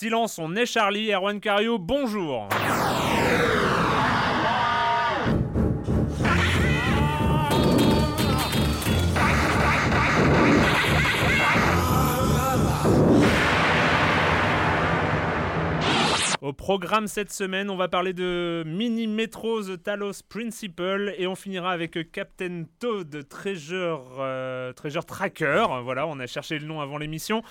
Silence, on est Charlie, Erwan Cario, bonjour Au programme cette semaine, on va parler de Mini Metro The Talos Principle et on finira avec Captain Toad Treasure, euh, Treasure Tracker. Voilà, on a cherché le nom avant l'émission.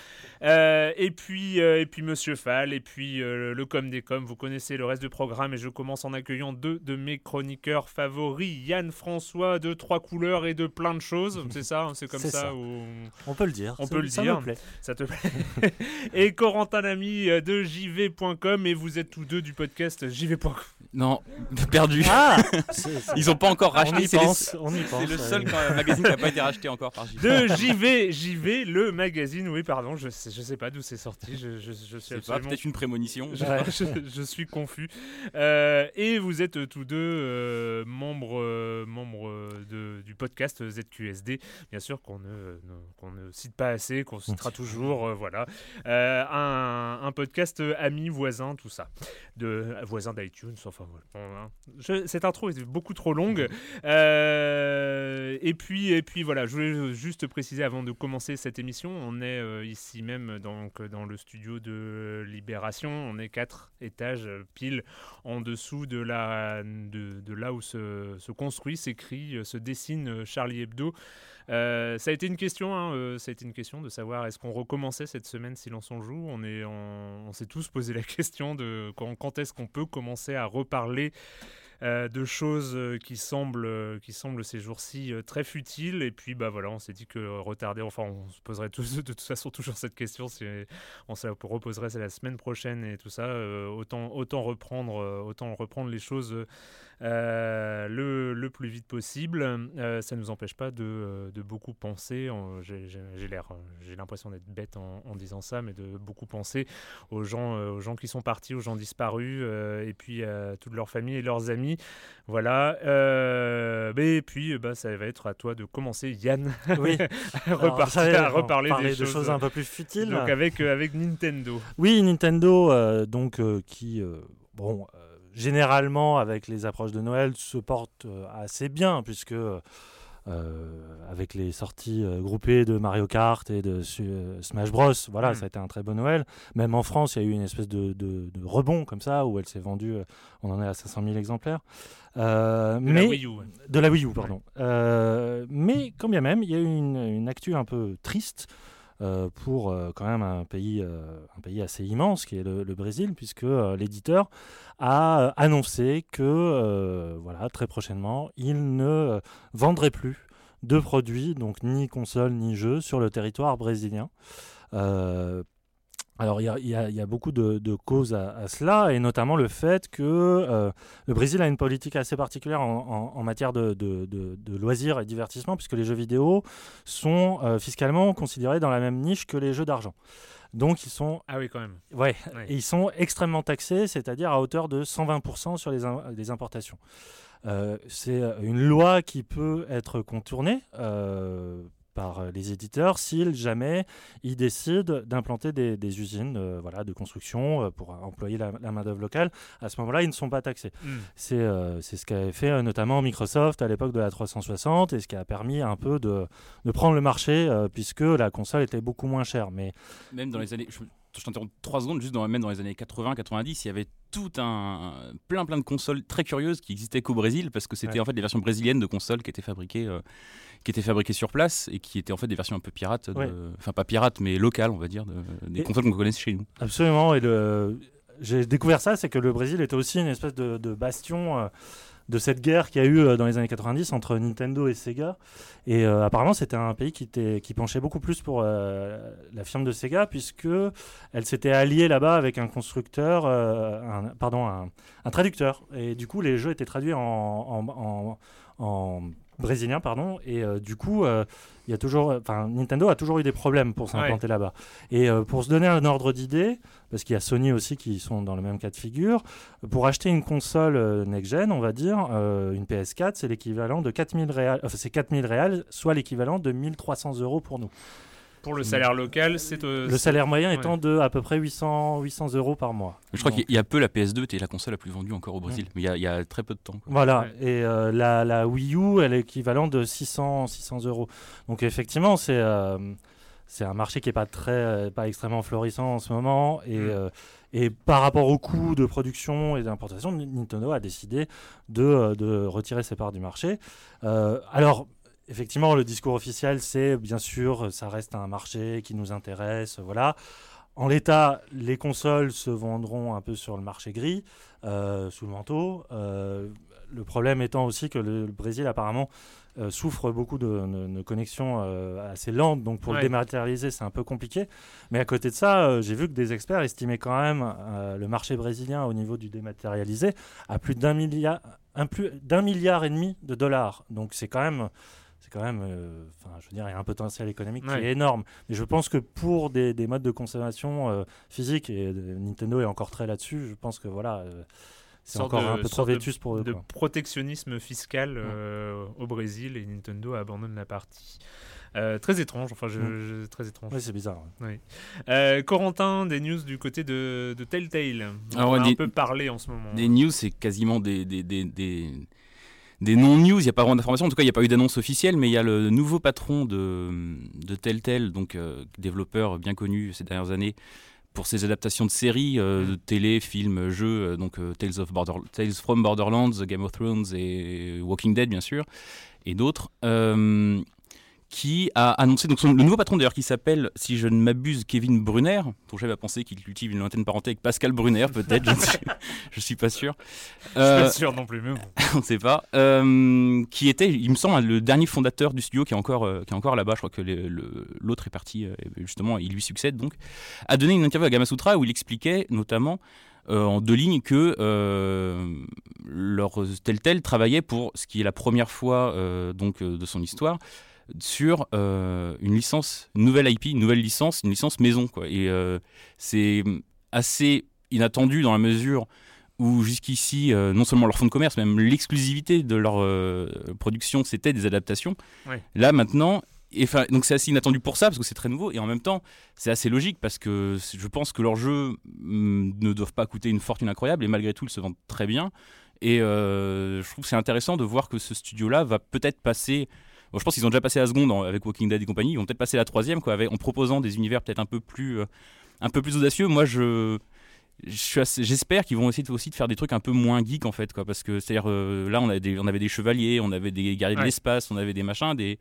Euh, et puis euh, et puis Monsieur Fall et puis le com des coms. Vous connaissez le reste du programme et je commence en accueillant deux de mes chroniqueurs favoris, Yann François de trois couleurs et de plein de choses. C'est ça, hein, c'est comme ça. ça. où- On peut le dire. On peut le ça dire. me plaît. Ça te plaît Et Corentin Lamy de jv.com et vous êtes tous deux du podcast jv.com. Non, perdu. Ah Ils ont pas encore on racheté. y C'est les- pense, on y pense. c'est le seul magazine qui n'a pas été racheté encore par JV. De JV, JV, le magazine. Oui, pardon, je sais, je sais pas d'où c'est sorti. Je, je, je suis pas absolument peut-être une prémonition. Je, Ouais. je- je suis confus. Euh, et vous êtes tous deux euh, membres, euh, membres de- du podcast ZQSD, bien sûr qu'on ne, ne- qu'on ne cite pas assez, qu'on citera toujours. euh, voilà. Euh, un, un podcast ami, voisin, tout ça. De, voisin d'iTunes, enfin voilà. Bon. Je- cette intro est beaucoup trop longue. Euh, et, puis, et puis voilà, je voulais juste préciser avant de commencer cette émission, on est euh, ici même donc, dans le studio de Libération, on est quatre étages pile en dessous de, la, de, de là où se, se construit, s'écrit, se dessine Charlie Hebdo. Euh, ça a été une question, hein, euh, une question de savoir est-ce qu'on recommençait cette semaine Silence on joue? On est, on s'est tous posé la question de quand, est-ce qu'on peut commencer à reparler euh, de choses qui semblent, qui semblent ces jours-ci très futiles. Et puis, bah voilà, on s'est dit que retarder, enfin, on se poserait de toute façon toujours cette question. On se la reposerait la semaine prochaine et tout ça. autant, autant reprendre, autant reprendre les choses. Euh, le, le plus vite possible. Euh, ça ne nous empêche pas de, euh, de beaucoup penser. en- J'ai l'air, j'ai l'impression d'être bête en, en disant ça, mais de beaucoup penser aux gens, aux gens qui sont partis, aux gens disparus, et puis à toute leur famille et leurs amis. Voilà. Mais et puis, bah, ça va être à toi de commencer, Yann, Oui. à, Alors, repartir, ça, à reparler des de choses un peu plus futiles. Donc avec, avec Nintendo. Oui, Nintendo, euh, donc euh, qui, euh, bon, généralement avec les approches de Noël, se porte euh, assez bien puisque euh, avec les sorties euh, groupées de Mario Kart et de euh, Smash Bros, voilà, Mm. ça a été un très bon Noël. Même en France, il y a eu une espèce de, de- de rebond comme ça où elle s'est vendue, on en est à 500 000 exemplaires. De mais la Wii U. ouais. de la Wii U, pardon. Mais quand bien même, il y a eu une, une actu un peu triste euh, pour euh, quand même un pays, euh, un pays assez immense qui est le, Brésil, puisque l'éditeur a annoncé que voilà, très prochainement, il ne vendrait plus de produits, donc ni consoles ni jeux, sur le territoire brésilien. Alors, il y a, y y beaucoup de, de causes à, à cela, et notamment le fait que euh, le Brésil a une politique assez particulière en, en- en matière de, de- de- de loisirs et divertissement, puisque les jeux vidéo sont euh, fiscalement considérés dans la même niche que les jeux d'argent. Donc, ils sont, Ah oui, quand même. ouais, et ils sont extrêmement taxés, c'est-à-dire à hauteur de 120% sur les, im- les importations. Euh, c'est une loi qui peut être contournée par les éditeurs s'ils jamais ils décident d'implanter des, des usines euh, voilà, de construction euh, pour employer la, la main-d'œuvre locale. À ce moment-là, ils ne sont pas taxés. Hmm. C'est euh, ce qu'avait fait euh, notamment Microsoft à l'époque de la 360 et ce qui a permis un peu de, de prendre le marché euh, puisque la console était beaucoup moins chère. Mais Même dans les années. Je, je t'interromps trois secondes, juste dans, même dans les années 80-90, il y avait tout un. plein plein de consoles très curieuses qui existaient qu'au Brésil parce que c'était Ouais. en fait des versions brésiliennes de consoles qui étaient fabriquées. euh, qui étaient fabriquées sur place et qui étaient en fait des versions un peu pirates, Ouais. enfin pas pirates mais locales on va dire, de- des Et- consoles qu'on connaît chez nous. Absolument. Et le... j'ai découvert ça, c'est que le Brésil était aussi une espèce de, de bastion euh, de cette guerre qu'il y a eu euh, dans les années 90 entre Nintendo et Sega. Et euh, apparemment, c'était un pays qui, penchait beaucoup plus pour euh, la firme de Sega, puisque elle s'était alliée là-bas avec un constructeur, pardon, un, traducteur. Et du coup, les jeux étaient traduits en brésilien, pardon. Et euh, du coup, euh, il y a toujours, enfin, Nintendo a toujours eu des problèmes pour s'implanter là-bas. Et euh, pour se donner un ordre d'idée, parce qu'il y a Sony aussi qui sont dans le même cas de figure, pour acheter une console euh, next-gen, on va dire, une PS4, c'est l'équivalent de 4000 réals, enfin, c'est 4000 réals, soit l'équivalent de 1300 euros pour nous. Pour le salaire local, c'est. euh, Le salaire moyen ouais. étant de à peu près 800, 800 euros par mois. Je crois qu'il y a peu la PS2 était la console la plus vendue encore au Brésil, mais il y a, il y a très peu de temps. quoi. Voilà, Ouais. et euh, la, la Wii U, elle est équivalente de 600, 600 euros. Donc effectivement, c'est euh, c'est un marché qui n'est pas, très, pas extrêmement florissant en ce moment. Et, Mm. euh, et par rapport au coût de production et d'importation, Nintendo a décidé de, de retirer ses parts du marché. Euh, alors, effectivement, le discours officiel, c'est bien sûr, ça reste un marché qui nous intéresse, voilà. En l'état, les consoles se vendront un peu sur le marché gris, euh, sous le manteau. Euh, le problème étant aussi que le, le Brésil, apparemment, euh, souffre beaucoup de, de- de connexions assez lentes. Donc, pour Ouais. le dématérialiser, c'est un peu compliqué. Mais à côté de ça, j'ai vu que des experts estimaient quand même le marché brésilien au niveau du dématérialisé à plus d'un milliard, un plus d'un milliard et demi de dollars. Donc, c'est quand même. C'est quand même, euh, enfin, je veux dire, il y a un potentiel économique qui Ouais. est énorme. Mais je pense que pour des, des modes de consommation euh, physique, et euh, Nintendo est encore très là-dessus, je pense que voilà, euh, c'est encore de- un peu trop sorte de- vétus pour eux. de quoi. protectionnisme fiscal euh, au Brésil et Nintendo abandonne la partie. Euh, très étrange, enfin, je, Mm. je- très étrange. Ouais, c'est bizarre. ouais. Euh, Corentin, des news du côté de, de Telltale. Alors, on a des- un peu parlé en ce moment. Des news, c'est quasiment des, des, des, des, non-news. Il n'y a pas vraiment d'informations. En tout cas, il n'y a pas eu d'annonce officielle, mais il y a le nouveau patron de, de Telltale, donc euh, développeur bien connu ces dernières années pour ses adaptations de séries, euh, de télé, films, jeux, euh, donc euh, Tales, of Border, Tales from Borderlands, Game of Thrones et Walking Dead, bien sûr, et d'autres. Euh, qui a annoncé donc son- le nouveau patron d'ailleurs qui s'appelle, si je ne m'abuse, Kevin Brunner, dont j'avais pensé qu'il cultive une lointaine parenté avec Pascal Brunner peut-être, je ne suis, je suis pas sûr. Je suis Euh, pas sûr non plus, mais bon. on ne sait pas. Euh, qui était, il me semble, le dernier fondateur du studio qui est encore, euh, qui est encore là-bas. Je crois que l'autre est parti, euh, justement, il lui succède donc. A donné une interview à Gamasutra où il expliquait notamment euh, en deux lignes que euh, leur Telltale travaillait pour ce qui est la première fois euh, donc euh, de son histoire sur euh, une licence, une nouvelle IP, une nouvelle licence, une licence maison quoi. Et euh, c'est assez inattendu dans la mesure où jusqu'ici, euh, non seulement leur fonds de commerce, même l'exclusivité de leur production, c'était des adaptations. Ouais. Là maintenant, et, donc c'est assez inattendu pour ça parce que c'est très nouveau et en même temps c'est assez logique parce que je pense que leurs jeux mm, ne doivent pas coûter une fortune incroyable et malgré tout ils se vendent très bien et euh, je trouve que c'est intéressant de voir que ce studio là va peut-être passer bon, je pense qu'ils ont déjà passé la seconde avec Walking Dead et compagnie. Ils vont peut-être passer la troisième quoi, avec, en proposant des univers peut-être un peu plus euh, un peu plus audacieux. Moi je j'espère qu'ils vont essayer de- aussi de faire des trucs un peu moins geek en fait quoi parce que c'est à dire là on avait des on avait des chevaliers on avait des guerriers de l'espace on avait des machins des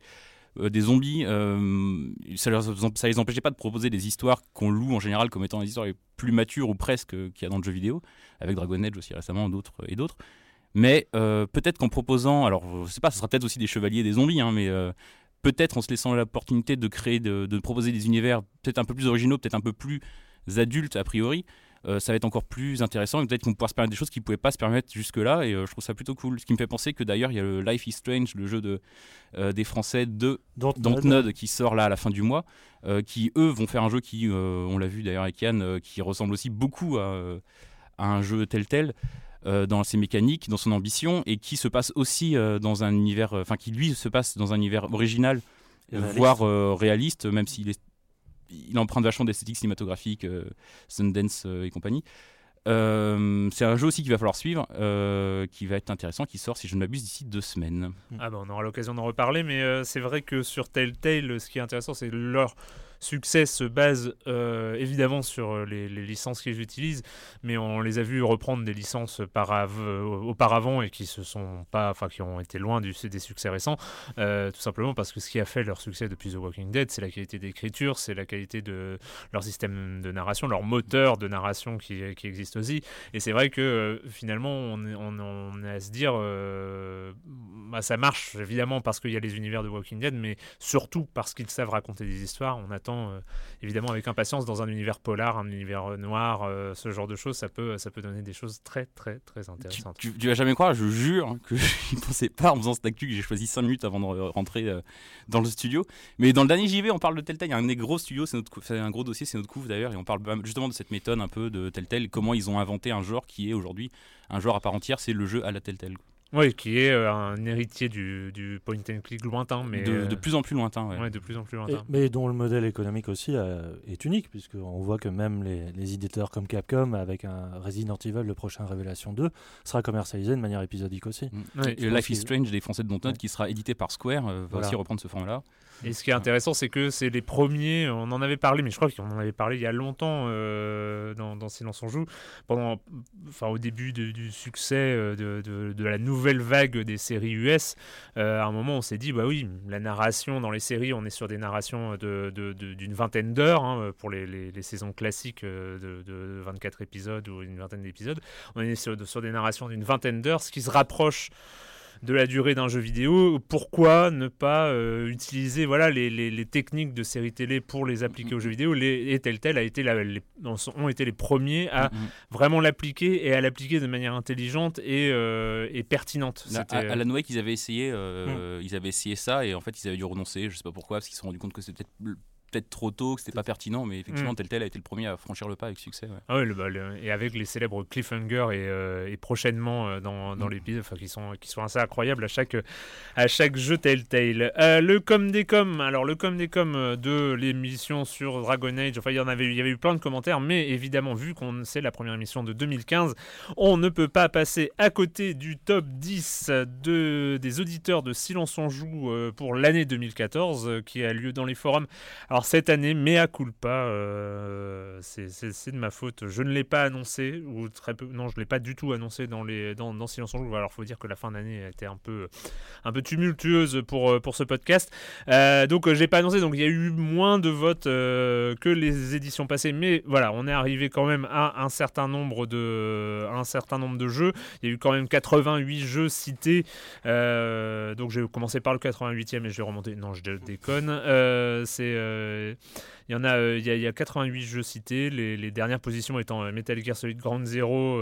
euh, des zombies euh, ça, leur, ça les empêchait pas de proposer des histoires qu'on loue en général comme étant des histoires les plus matures ou presque euh, qu'il y a dans le jeu vidéo avec Dragon Age aussi récemment d'autres et d'autres mais euh, peut-être qu'en proposant alors je sais pas ce sera peut-être aussi des chevaliers des zombies hein, mais euh, peut-être en se laissant l'opportunité de créer de, de proposer des univers peut-être un peu plus originaux peut-être un peu plus adultes a priori, euh, ça va être encore plus intéressant. Peut-être qu'on pourra se permettre des choses qui ne pouvaient pas se permettre jusque-là. Et euh, je trouve ça plutôt cool. Ce qui me fait penser que d'ailleurs, il y a le Life is Strange, le jeu de, euh, des Français de Dontnod qui sort là à la fin du mois. qui eux vont faire un jeu qui, on l'a vu d'ailleurs avec Yann, qui ressemble aussi beaucoup à, un jeu tel tel. Dans ses mécaniques, dans son ambition, et qui se passe aussi dans un univers, enfin qui lui se passe dans un univers original, voire réaliste, même s'il est il emprunte vachement d'esthétique cinématographique, euh, Sundance euh, et compagnie. Euh, c'est un jeu aussi qu'il va falloir suivre, qui va être intéressant, qui sort, si je ne m'abuse, d'ici deux semaines. Ah bah on aura l'occasion d'en reparler, mais c'est vrai que sur Telltale, ce qui est intéressant, c'est leur succès se base euh, évidemment sur euh, les, licences qu'ils utilisent, mais on les a vus reprendre des licences euh, auparavant et qui se sont pas, enfin qui ont été loin du, des succès récents, tout simplement parce que ce qui a fait leur succès depuis The Walking Dead, c'est la qualité d'écriture, c'est la qualité de leur système de narration, leur moteur de narration qui, qui existe aussi. Et c'est vrai que finalement, on, on, est à se dire, bah, ça marche évidemment parce qu'il y a les univers de Walking Dead, mais surtout parce qu'ils savent raconter des histoires. On attend euh, évidemment avec impatience dans un univers polar, un univers euh, noir, euh, ce genre de choses, ça peut, ça peut donner des choses très très très intéressantes. Tu, tu, vas jamais croire, je jure que je ne pensais pas en faisant cette actu que j'ai choisi 5 minutes avant de rentrer dans le studio. Mais dans le dernier JV, on parle de Telltale, il y a un gros studio, c'est un gros dossier, c'est notre couvre d'ailleurs, et on parle justement de cette méthode un peu de Telltale, comment ils ont inventé un genre qui est aujourd'hui un genre à part entière, c'est le jeu à la Telltale. Oui, qui est euh, un héritier du, du, point and click lointain, mais de, de, plus en plus lointain. Ouais. de plus en plus lointain. mais dont le modèle économique aussi euh, est unique, puisqu'on voit que même les, les, éditeurs comme Capcom, avec un Resident Evil, le prochain Révélation 2, sera commercialisé de manière épisodique aussi. Mm. et Life is Strange des Français de Dontnod, qui sera édité par Square, euh, va aussi reprendre ce format-là. Et ce qui est intéressant, c'est que c'est les premiers, on en avait parlé, mais je crois qu'on en avait parlé il y a longtemps dans, dans, Silence on joue, pendant, enfin, au début du succès de, de, la nouvelle vague des séries US, euh, à un moment on s'est dit, bah oui, la narration dans les séries, on est sur des narrations d'une vingtaine d'heures hein, pour les, saisons classiques euh, de, 24 épisodes ou une vingtaine d'épisodes. On est sur des narrations d'une vingtaine d'heures, ce qui se rapproche de la durée d'un jeu vidéo, pourquoi ne pas euh, utiliser voilà, les, les, techniques de série télé pour les appliquer aux jeux vidéo? Les, Et tel tel a été les, ont été les premiers à vraiment l'appliquer et à l'appliquer de manière intelligente et, euh, et pertinente. À, à, la Wake, ils avaient essayé, euh, ils avaient essayé ça et en fait ils avaient dû renoncer. Je sais pas pourquoi, parce qu'ils se sont rendus compte que c'était peut-être trop tôt, que c'était pas pertinent, mais effectivement, mm. Telltale a été le premier à franchir le pas avec succès. Ah ouais, bah, et avec les célèbres cliffhanger et, euh, et prochainement euh, dans, dans mm. l'épisode, qui sont, qui sont assez incroyables à chaque, à chaque jeu Telltale. Euh, le com des com, alors le com des com de l'émission sur Dragon Age, enfin il y en avait, il y avait eu plein de commentaires, mais évidemment, vu qu'on sait la première émission de 2015, on ne peut pas passer à côté du top 10 de, des auditeurs de Silence on Joue pour l'année 2014 qui a lieu dans les forums. Alors, cette année, mea culpa, euh, c'est de ma faute. Je ne l'ai pas annoncé, ou très peu, non, je ne l'ai pas du tout annoncé dans, les, dans, dans Silence en Joue. Alors il faut dire que la fin d'année a été un peu, un peu tumultueuse pour, euh, pour ce podcast. Euh, donc je n'ai pas annoncé, donc il y a eu moins de votes que les éditions passées. Mais voilà, on est arrivé quand même à un certain nombre de, un certain nombre de jeux. Il y a eu quand même 88 jeux cités. donc j'ai commencé par le 88e et je vais remonter. Non, je déconne. c'est euh, il y en a, euh, il y, a, 88 jeux cités, les, dernières positions étant euh, Metal Gear Solid Ground Zero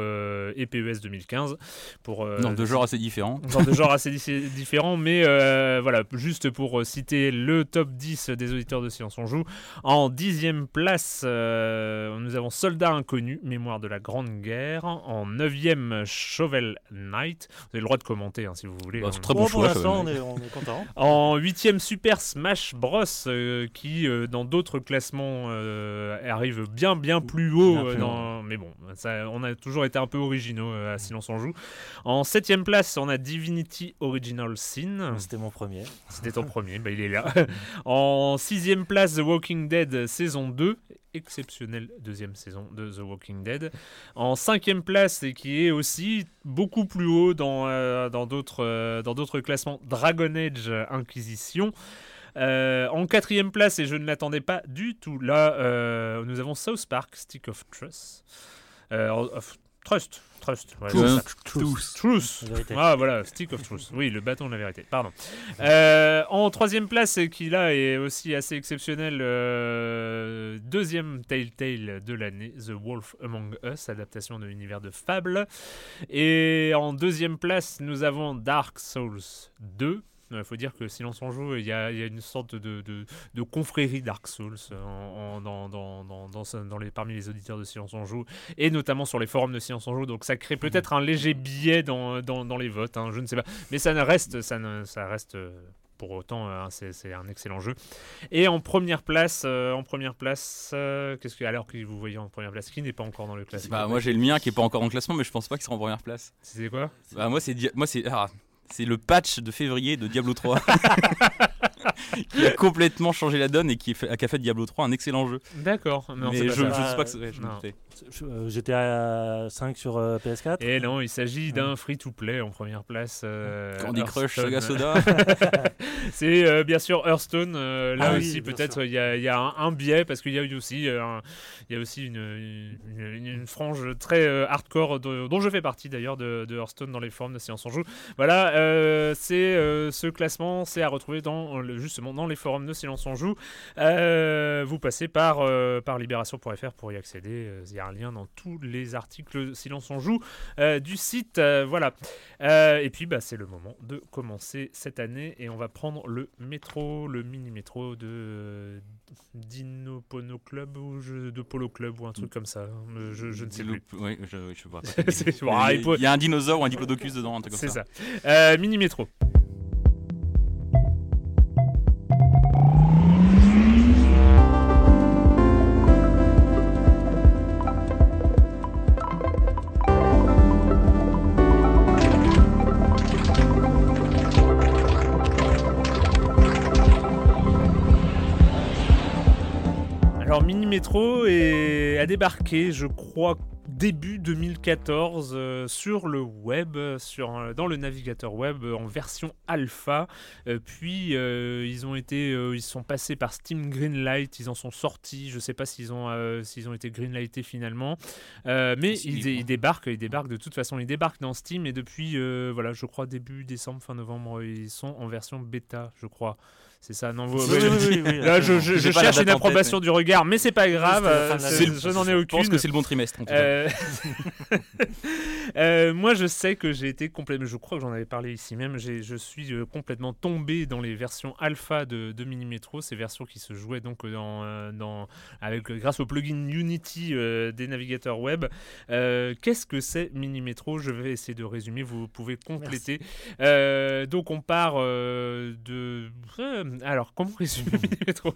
et PES 2015. Pour, dans deux genres assez différents. Dans deux genres assez différents, mais voilà, juste pour citer le top 10 des auditeurs de Silence on Joue. En dixième place, nous avons Soldat Inconnu, Mémoire de la Grande Guerre. En neuvième, Shovel Knight. Vous avez le droit de commenter hein, si vous voulez. Bah, c'est très bon, choix. on est, on est content. en huitième, Super Smash Bros. qui, dans d'autres classements, classement euh, arrive bien bien plus haut. Euh, mais bon, ça, on a toujours été un peu originaux euh, à Silence on joue. En septième place, on a Divinity Original Sin. C'était mon premier. C'était ton premier, bah, il est là. en sixième place, The Walking Dead saison 2 exceptionnelle deuxième saison de The Walking Dead. En cinquième place, et qui est aussi beaucoup plus haut dans, dans d'autres, dans d'autres classements, Dragon Age Inquisition. Euh, en quatrième place, et je ne l'attendais pas du tout, là, euh, nous avons South Park, Stick of Trust. Euh, Trust. Trust. ouais, Truth. Truth. Ah voilà, Stick of Truth. Oui, le bâton de la vérité. Pardon. Euh, en troisième place, et qui là est aussi assez exceptionnel, euh, deuxième Telltale de l'année, The Wolf Among Us, adaptation de l'univers de Fable. Et en deuxième place, nous avons Dark Souls 2. Il faut dire que Silence on joue, il y a, il y a une sorte de, de, de confrérie Dark Souls en, en- dans, dans, dans, dans, ce- dans les, parmi les auditeurs de Silence on joue, et notamment sur les forums de Silence on joue. Donc ça crée peut-être un léger biais dans, les votes, hein, je ne sais pas. Mais ça ne reste, ça ne, ça reste euh, pour autant, euh, c'est un excellent jeu. Et en première place, euh, en première place, euh, qu'est-ce que alors que vous voyez en première place, qui n'est pas encore dans le classement? Bah, moi j'ai le mien qui est pas encore en classement, mais je pense pas qu'il sera en première place. C'est quoi? Bah, moi c'est Dia- moi c'est ah, c'est le patch de février de Diablo 3 qui a complètement changé la donne et qui, fait, qui a fait de Diablo 3 un excellent jeu. D'accord, mais c'est je, ça. sais pas que c'est- ouais, je doutais. Je- euh, J'étais à 5 sur euh, PS4. Et non, il s'agit d'un free-to-play en première place. euh, Candy Crush. Saga Soda. C'est euh, bien sûr Hearthstone. euh, là Ah aussi, peut-être il y a, il y a un, un biais parce qu'il y a eu aussi, euh, un- il y a aussi une, une, une- une frange très euh, hardcore de- dont je fais partie d'ailleurs de, de Hearthstone dans les forums de Science en Joue. Voilà, euh, c'est euh, ce classement, c'est à retrouver dans le- justement dans les forums de Silence en Joue. Euh, vous passez par euh, par libération.fr pour y accéder. Euh, Il y a un lien dans tous les articles Silence en Joue euh, du site. Euh, voilà. Euh, et puis bah, c'est le moment de commencer cette année et on va prendre le métro, le mini métro de euh, Dino Pono Club ou de Polo Club ou un truc comme ça. Euh, Je, je ne sais plus. Oui, je, je. C'est- Il y, a, un dinosaure ou un diplodocus dedans, un truc comme C'est ça. ça. Euh, mini métro. Est, a débarqué, je crois, début 2014 euh, sur le web, euh, sur, dans le navigateur web euh, en version alpha. Euh, puis euh, ils ont été, ils sont passés par Steam Greenlight, ils en sont sortis. Je sais pas s'ils ont, s'ils ont été greenlightés finalement, mais ils, ils débarquent, ils débarquent de toute façon, ils débarquent dans Steam et depuis, voilà, je crois début décembre, fin novembre, ils sont en version bêta, je crois. C'est ça, non vous, Oui, ouais, oui, oui, oui, Là, je, cherche une tête, approbation du regard, mais c'est pas grave. Euh, c'est- je n'en ai Je pense aucune. que c'est le bon trimestre. En tout cas. Euh, euh, moi, je sais que j'ai été complètement. Je crois que j'en avais parlé ici même. Je suis euh, complètement tombé dans les versions alpha de, de Mini Metro, ces versions qui se jouaient donc dans, euh, dans avec grâce au plugin Unity euh, des navigateurs web. Euh, Qu'est-ce que c'est Mini Metro Je vais essayer de résumer. Vous pouvez compléter. Euh, donc, on part euh, de. Euh, alors, comment résumer Mini Metro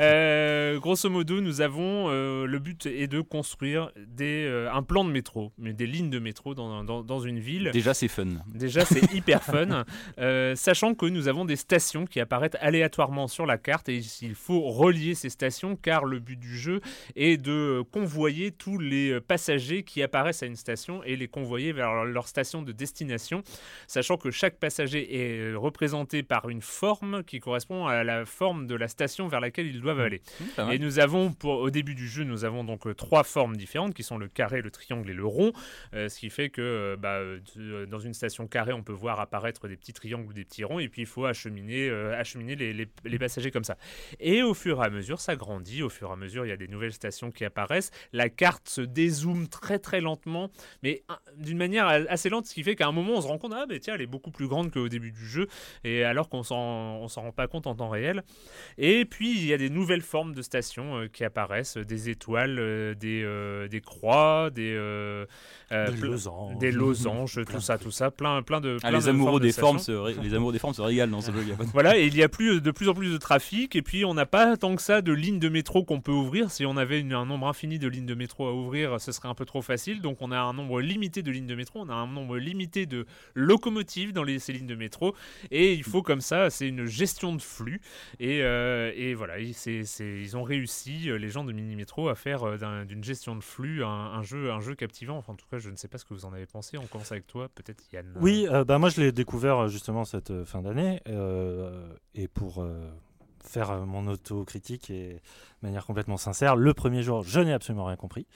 Euh, grosso modo, nous avons euh, le but est de construire des, euh, un plan de métro, mais des lignes de métro dans, dans, dans une ville. Déjà, c'est fun. Déjà, c'est hyper fun, euh, sachant que nous avons des stations qui apparaissent aléatoirement sur la carte et il faut relier ces stations car le but du jeu est de convoyer tous les passagers qui apparaissent à une station et les convoyer vers leur, station de destination, sachant que chaque passager est représenté par une forme qui correspond à la forme de la station vers laquelle ils doivent aller. Mmh, pas mal. Et nous avons, pour, au début du jeu, nous avons donc euh, trois formes différentes qui sont le carré, le triangle et le rond. Euh, ce qui fait que euh, bah, dans une station carrée, on peut voir apparaître des petits triangles ou des petits ronds. Et puis il faut acheminer, acheminer les, les- les passagers comme ça. Et au fur et à mesure, ça grandit. Au fur et à mesure, il y a des nouvelles stations qui apparaissent. La carte se dézoome très très lentement, mais d'une manière assez lente, ce qui fait qu'à un moment, on se rend compte, ah ben tiens, elle est beaucoup plus grande qu'au début du jeu. Et alors qu'on s'en on s'en rend pas compte en temps réel. Et puis il y a des nouvelles formes de stations euh, qui apparaissent, euh, des étoiles, euh, des, euh, des croix, des, Des losanges. des losanges, tout ça, tout ça, plein, plein de. Ah, les de amoureux formes de des formes, se ré- les amoureux des formes se régalent dans ce jeu. Voilà, et il y a plus, de plus en plus de trafic, et puis on n'a pas tant que ça de lignes de métro qu'on peut ouvrir. Si on avait une- un nombre infini de lignes de métro à ouvrir, ce serait un peu trop facile. Donc on a un nombre limité de lignes de métro, on a un nombre limité de locomotives dans les, ces lignes de métro, et il faut comme ça, c'est une gestion de flux. Et, euh, voilà, c'est- ils ont réussi, euh, les gens de Mini Métro, à faire euh, d'un- d'une gestion de flux un, jeu, un jeu captivant. Enfin, en tout cas, je ne sais pas ce que vous en avez pensé. On commence avec toi, peut-être Yann. Oui, bah moi je l'ai découvert justement cette fin d'année et pour faire euh, mon autocritique et de manière complètement sincère, le premier jour, je n'ai absolument rien compris.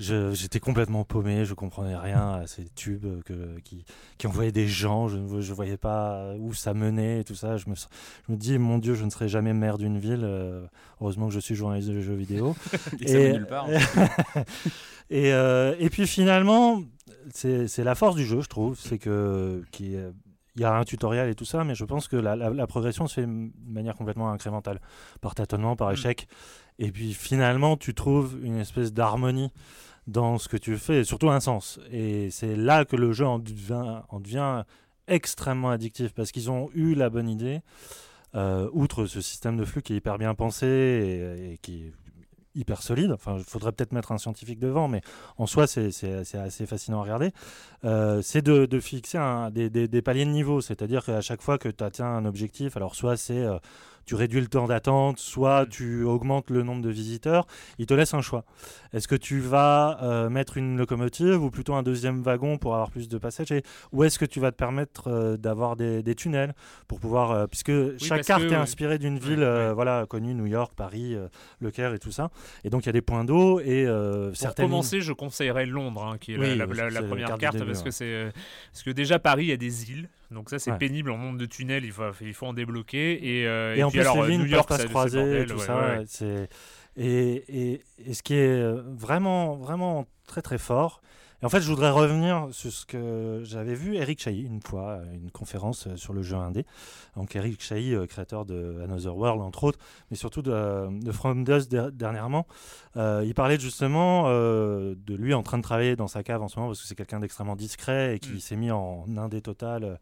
J'étais complètement paumé, je comprenais rien à ces tubes que, qui, qui envoyaient des gens, je ne voyais pas où ça menait et tout ça. Je me, je me dis, mon Dieu, je ne serai jamais maire d'une ville. euh, heureusement que je suis journaliste de jeux vidéo. Et ça va nulle part. et, euh, et puis finalement, c'est la force du jeu, je trouve. C'est que il y a un tutoriel et tout ça, mais je pense que la, la- la progression se fait de manière complètement incrémentale, par tâtonnement, par Mm. échec. Et puis finalement, tu trouves une espèce d'harmonie dans ce que tu fais, et surtout un sens. Et c'est là que le jeu en devient, en devient extrêmement addictif, parce qu'ils ont eu la bonne idée, euh, outre ce système de flux qui est hyper bien pensé et, et qui hyper solide. Enfin, il faudrait peut-être mettre un scientifique devant, mais en soi, c'est assez fascinant à regarder. Euh, c'est de, de fixer des, des- des paliers de niveau, c'est-à-dire qu'à chaque fois que tu atteins un objectif, alors soit c'est euh, tu réduis le temps d'attente, soit tu augmentes le nombre de visiteurs, il te laisse un choix. Est-ce que tu vas euh, mettre une locomotive ou plutôt un deuxième wagon pour avoir plus de passagers Ou est-ce que tu vas te permettre euh, d'avoir des, des tunnels pour pouvoir... euh, puisque chaque carte que, est oui. inspirée d'une ville voilà, connue, New York, Paris, Le Caire et tout ça. Et donc il y a des points d'eau et Pour certaines... commencer, je conseillerais Londres, hein, qui est la- première carte du carte, début, parce que ouais. parce que déjà Paris a des îles, donc ça c'est Ouais. pénible en nombre de tunnels, il faut il faut en débloquer et, euh, Et, en puis plus, alors les euh, lignes ne peuvent pas se croiser, bordel, et tout ouais, ça. ouais. c'est- Et, et, et ce qui est vraiment, vraiment très, très fort. Et en fait, je voudrais revenir sur ce que j'avais vu Eric Chahi une fois, à une conférence euh, sur le jeu indé. Donc, Eric Chahi, euh, créateur de Another World, entre autres, mais surtout de, de From Dust der- dernièrement. Euh, il parlait justement euh, de lui en train de travailler dans sa cave en ce moment, parce que c'est quelqu'un d'extrêmement discret et qui Mm. s'est mis en indé total.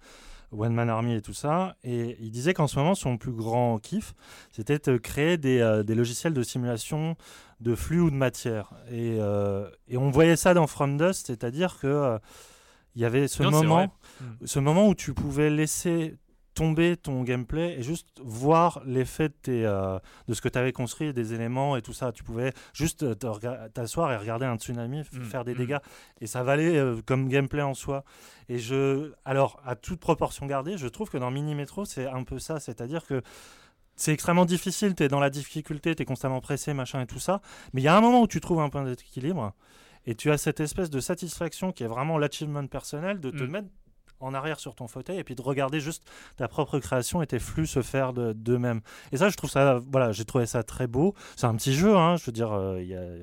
Euh, One Man Army et tout ça, et il disait qu'en ce moment son plus grand kiff, c'était de créer des, euh, des logiciels de simulation de flux ou de matière. Et, euh, et on voyait ça dans From Dust, c'est-à-dire que euh, il y avait ce Non, moment, vrai. Mm. ce moment où tu pouvais laisser tomber ton gameplay et juste voir l'effet de, tes, euh, de ce que tu avais construit, des éléments et tout ça. Tu pouvais juste euh, t'asseoir et regarder un tsunami Mm, faire des mm. dégâts. Et ça valait euh, comme gameplay en soi. Et je, alors, à toute proportion gardée, je trouve que dans Mini Metro, c'est un peu ça. C'est-à-dire que c'est extrêmement difficile, tu es dans la difficulté, tu es constamment pressé, machin et tout ça. Mais il y a un moment où tu trouves un point d'équilibre et tu as cette espèce de satisfaction qui est vraiment l'achievement personnel de te Mm. mettre en arrière sur ton fauteuil et puis de regarder juste ta propre création et tes flux se faire de- d'eux-mêmes. Et ça, je trouve ça, voilà, j'ai trouvé ça très beau. C'est un petit jeu, hein, je veux dire, euh, il y a-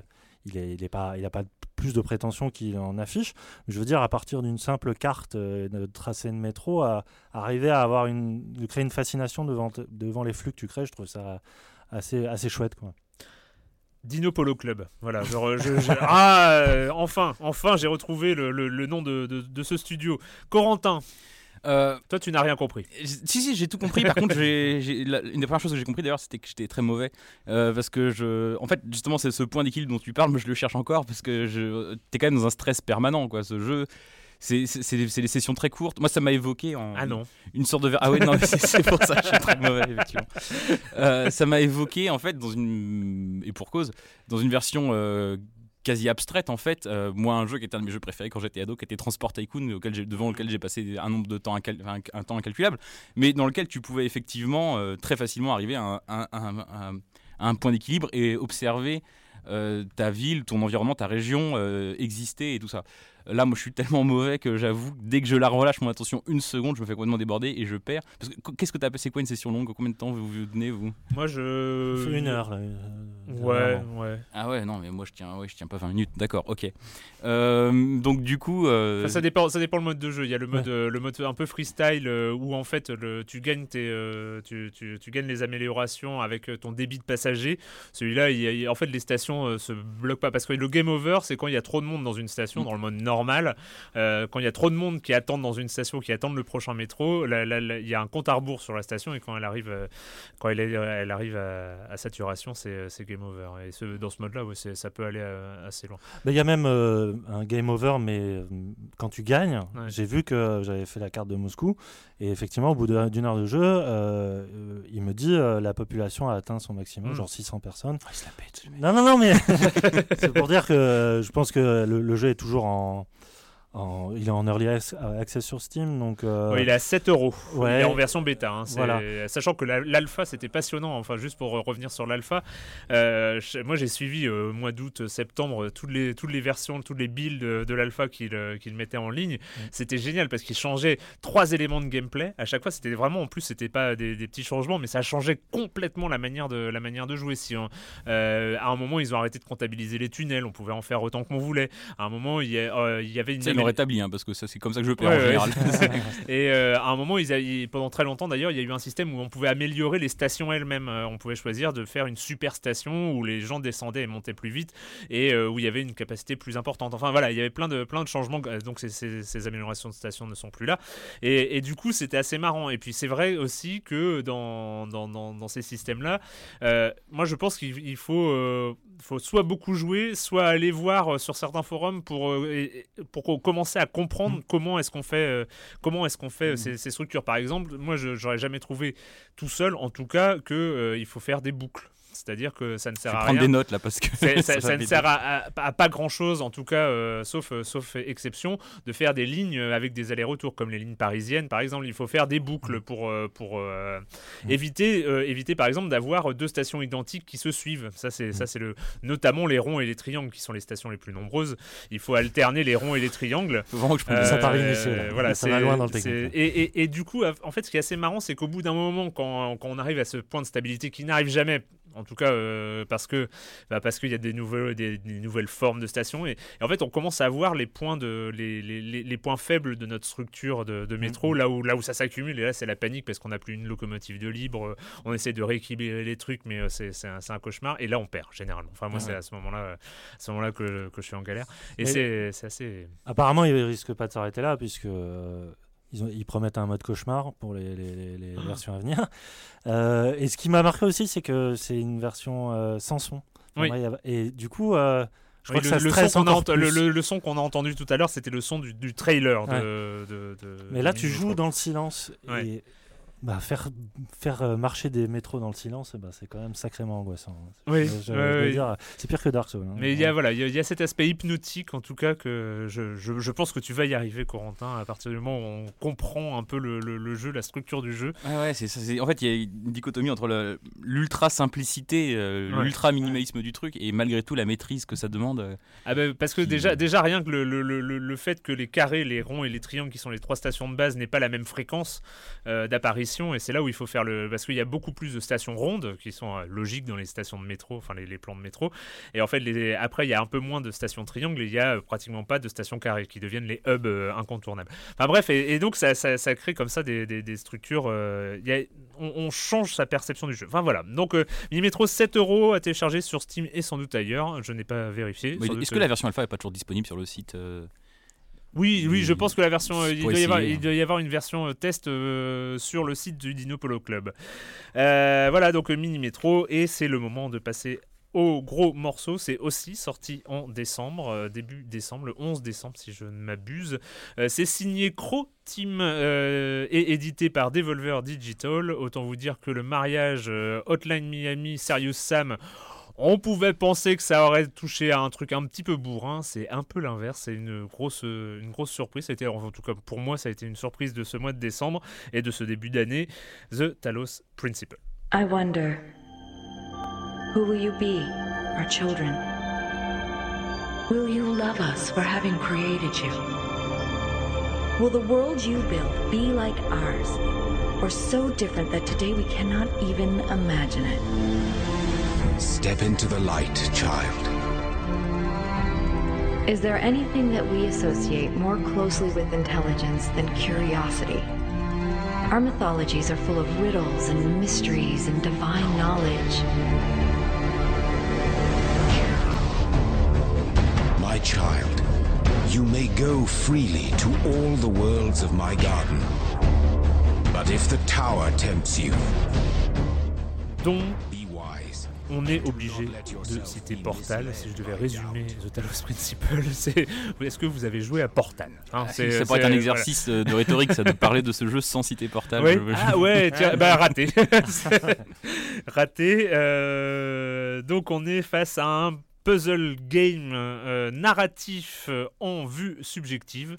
il pas, il a pas plus de prétention qu'il en affiche. Mais je veux dire, à partir d'une simple carte euh, de tracé de métro, à, arriver à avoir une, de créer une fascination devant, devant les flux que tu crées, je trouve ça assez, assez chouette, quoi. Dino Polo Club. Voilà. je- je- ah, euh, enfin, enfin, j'ai retrouvé le, le- le nom de, de- de ce studio. Corentin, Euh, toi, tu n'as rien compris. j- si, si, j'ai tout compris. Par contre, la- une des premières choses que j'ai compris d'ailleurs, c'était que j'étais très mauvais. Euh, parce que je. En fait, justement, c'est ce point d'équilibre dont tu parles, mais je le cherche encore parce que je. T'es quand même dans un stress permanent, quoi. Ce jeu. C'est, des- sessions très courtes. Moi, ça m'a évoqué en, Ah non. une sorte de ah oui non c'est, pour ça que je suis très mauvais effectivement Euh, ça m'a évoqué en fait dans une et pour cause dans une version euh, quasi abstraite en fait euh, moi un jeu qui était un de mes jeux préférés quand j'étais ado qui était Transport Tycoon auquel devant lequel j'ai passé un nombre de temps incal- enfin, un, temps incalculable mais dans lequel tu pouvais effectivement euh, très facilement arriver à un, à point d'équilibre et observer euh, ta ville, ton environnement, ta région exister et tout ça. Là, moi, je suis tellement mauvais que j'avoue, que dès que je la relâche mon attention une seconde, je me fais complètement déborder et je perds. Parce que qu- qu'est-ce que t'as C'est quoi une session longue? Combien de temps vous vous donnez vous? Moi, je. Une heure, là. euh, Ouais, ouais. Ah ouais, non, mais moi je tiens, ouais, je tiens pas 20 minutes. D'accord, ok. Euh, donc du coup, euh, Enfin, ça dépend, ça dépend le mode de jeu. Il y a le mode, Ouais. le mode un peu freestyle où en fait le, tu gagnes tes, tu, tu- tu gagnes les améliorations avec ton débit de passagers. Celui-là, en fait, les stations se bloquent pas parce que le game over, c'est quand il y a trop de monde dans une station Mm. dans le mode normal. Euh, quand il y a trop de monde qui attendent dans une station, qui attendent le prochain métro, il y a un compte à rebours sur la station et quand elle arrive, euh, quand elle, est- elle arrive à, à saturation, c'est game over. Et ce- dans ce mode-là, ouais, ça peut aller euh, assez loin. Il y a même euh, un game over, mais euh, quand tu gagnes, Ouais. j'ai vu que j'avais fait la carte de Moscou, et effectivement, au bout d'une heure de jeu, euh, euh, il me dit euh, la population a atteint son maximum, Mm. genre 600 personnes. Ah, il se la pète, le mec. Non, non, non, mais c'est pour dire que je pense que le, le jeu est toujours en, en- il est en early ac- access sur Steam, donc. euh, Ouais, il est à 7 euros. ouais. Il est en version bêta. hein, Voilà. Sachant que la- l'alpha, c'était passionnant. Enfin, juste pour euh, revenir sur l'alpha, euh, moi j'ai suivi euh, au mois d'août, septembre, euh, toutes les, toutes les versions, toutes les builds de, de l'alpha qu'il euh, qu'il mettait en ligne. Mm. C'était génial parce qu'il changeait trois éléments de gameplay. À chaque fois, c'était vraiment, en plus, c'était pas des, des petits changements, mais ça changeait complètement la manière de, la manière de jouer. Si euh, à un moment, ils ont arrêté de comptabiliser les tunnels. On pouvait en faire autant qu'on voulait. À un moment, il y, a- euh, il y avait une. Ça, ils l'ont rétabli, hein, parce que ça, c'est comme ça que je perds Ouais, en général. Et euh, à un moment, ils a- ils- pendant très longtemps d'ailleurs, il y a eu un système où on pouvait améliorer les stations elles-mêmes. Euh, on pouvait choisir de faire une super station où les gens descendaient et montaient plus vite et euh, où il y avait une capacité plus importante. Enfin voilà, il y avait plein de, plein de changements. Donc ces, ces- ces améliorations de stations ne sont plus là. Et, et du coup, c'était assez marrant. Et puis c'est vrai aussi que dans, dans, dans- dans ces systèmes-là, euh, moi je pense qu'il il faut, faut soit beaucoup jouer, soit aller voir sur certains forums pour, pour co- commencer à comprendre comment est-ce qu'on fait, euh, comment est-ce qu'on fait euh, ces, ces structures. Par exemple, moi je j'aurais jamais trouvé tout seul, en tout cas, que euh, il faut faire des boucles. C'est-à-dire que ça ne Je sert vais à prendre rien. des notes là, parce que ça, ça ça va ne sert à, à- à pas grand chose, en tout cas, euh, sauf, euh, sauf exception, de faire des lignes avec des allers-retours, comme les lignes parisiennes, par exemple. Il faut faire des boucles pour, euh, pour euh, éviter, éviter, par exemple, d'avoir deux stations identiques qui se suivent. Ça, c'est ça, c'est le, notamment les ronds et les triangles, qui sont les stations les plus nombreuses. Il faut alterner les ronds et les triangles. Faut que je prenne des Ça voilà, va loin dans le technique, Et, et- et du coup, en fait, ce qui est assez marrant, c'est qu'au bout d'un moment, quand, quand on arrive à ce point de stabilité qui n'arrive jamais, en tout cas euh, parce que bah, parce qu'il y a des nouvelles des, des nouvelles formes de stations. Et, et en fait on commence à voir les points de les, les, les- points faibles de notre structure de, de métro. Là où là où ça s'accumule. Et là c'est la panique parce qu'on n'a plus une locomotive de libre. Euh, on essaie de rééquilibrer les trucs mais euh, c'est c'est un, un cauchemar. Et là on perd généralement. Enfin moi Ouais. c'est à ce moment là à ce moment là que, que je suis en galère. Et c'est assez Apparemment, ils risquent pas de s'arrêter là, puisque ils, ont- ils promettent un mode cauchemar pour les, les- les- les Ah. versions à venir. Euh, et ce qui m'a marqué aussi, c'est que c'est une version euh, sans son. Oui. vrai, Et du coup, euh, je Oui, crois que le, ça le son qu'on a le, plus. le- le son qu'on a entendu tout à l'heure, c'était le son du, du trailer de, Ouais. de- de- Mais là, tu joues dans le silence. Ouais. Et bah, faire, faire euh, marcher des métros dans le silence, ben, c'est quand même sacrément angoissant. Oui, Je- je- ouais, je dois ouais. dire, c'est pire que Dark Souls. hein. Mais il y a voilà, il y, a- il y a cet aspect hypnotique en tout cas que je, je, je pense que tu vas y arriver, Corentin, à partir du moment où on comprend un peu le, le- le jeu, la structure du jeu. Ouais, ouais, c'est En fait, il y a une dichotomie entre l'ultra simplicité, euh, Ouais. l'ultra minimalisme du truc, et malgré tout la maîtrise que ça demande. euh, Ah ben, parce que Qui- déjà, déjà rien que le, le, le, le- le fait que les carrés, les ronds et les triangles, qui sont les trois stations de base, n'aient pas la même fréquence euh, et c'est là où il faut faire le, parce qu'il y a beaucoup plus de stations rondes qui sont euh, logiques dans les stations de métro, enfin les, les plans de métro, et en fait les, après il y a un peu moins de stations triangles, et il y a euh, pratiquement pas de stations carrées qui deviennent les hubs euh, incontournables. Enfin bref, et, et donc ça, ça, ça crée comme ça des, des, des structures, il y a- on, on change sa perception du jeu. Enfin voilà, donc euh, Minimetro 7 euros à télécharger sur Steam et sans doute ailleurs, je n'ai pas vérifié. Est-ce que la version alpha est pas toujours disponible sur le site oui, oui, je pense que la version, euh, il, doit y avoir, essayer, il doit y avoir une version euh, test euh, sur le site du Dino Polo Club. Euh, voilà, donc Mini Metro, et c'est le moment de passer au gros morceau. C'est aussi sorti en décembre, euh, début décembre, le 11 décembre si je ne m'abuse. C'est signé Crow Team et édité par Devolver Digital. Autant vous dire que le mariage Hotline Miami, Serious Sam. On pouvait penser que ça aurait touché à un truc un petit peu bourrin, c'est un peu l'inverse, c'est une grosse, euh, une grosse surprise. Ça a été, en tout cas pour moi, ça a été une surprise de ce mois de décembre et de ce début d'année, The Talos Principle. I wonder who will you be, our children? Will you love us for having created you? Will the world you build be like ours, or so different that today we cannot even imagine it? Step into the light, child. Is there anything that we associate more closely with intelligence than curiosity? Our mythologies are full of riddles and mysteries and divine knowledge. My child, you may go freely to all the worlds of my garden. But if the tower tempts you, Donc, be wise. On est obligé de citer Portal. Si je devais résumer The Talos Principle, c'est est-ce que vous avez joué à Portal? Hein, Ça c'est- pourrait être un c'est- exercice euh, de rhétorique, ça, de parler de ce jeu sans citer Portal. Ouais. Je- je- Ah ouais, tiens, bah raté. raté. euh, donc on est face à un puzzle game euh, narratif euh, en vue subjective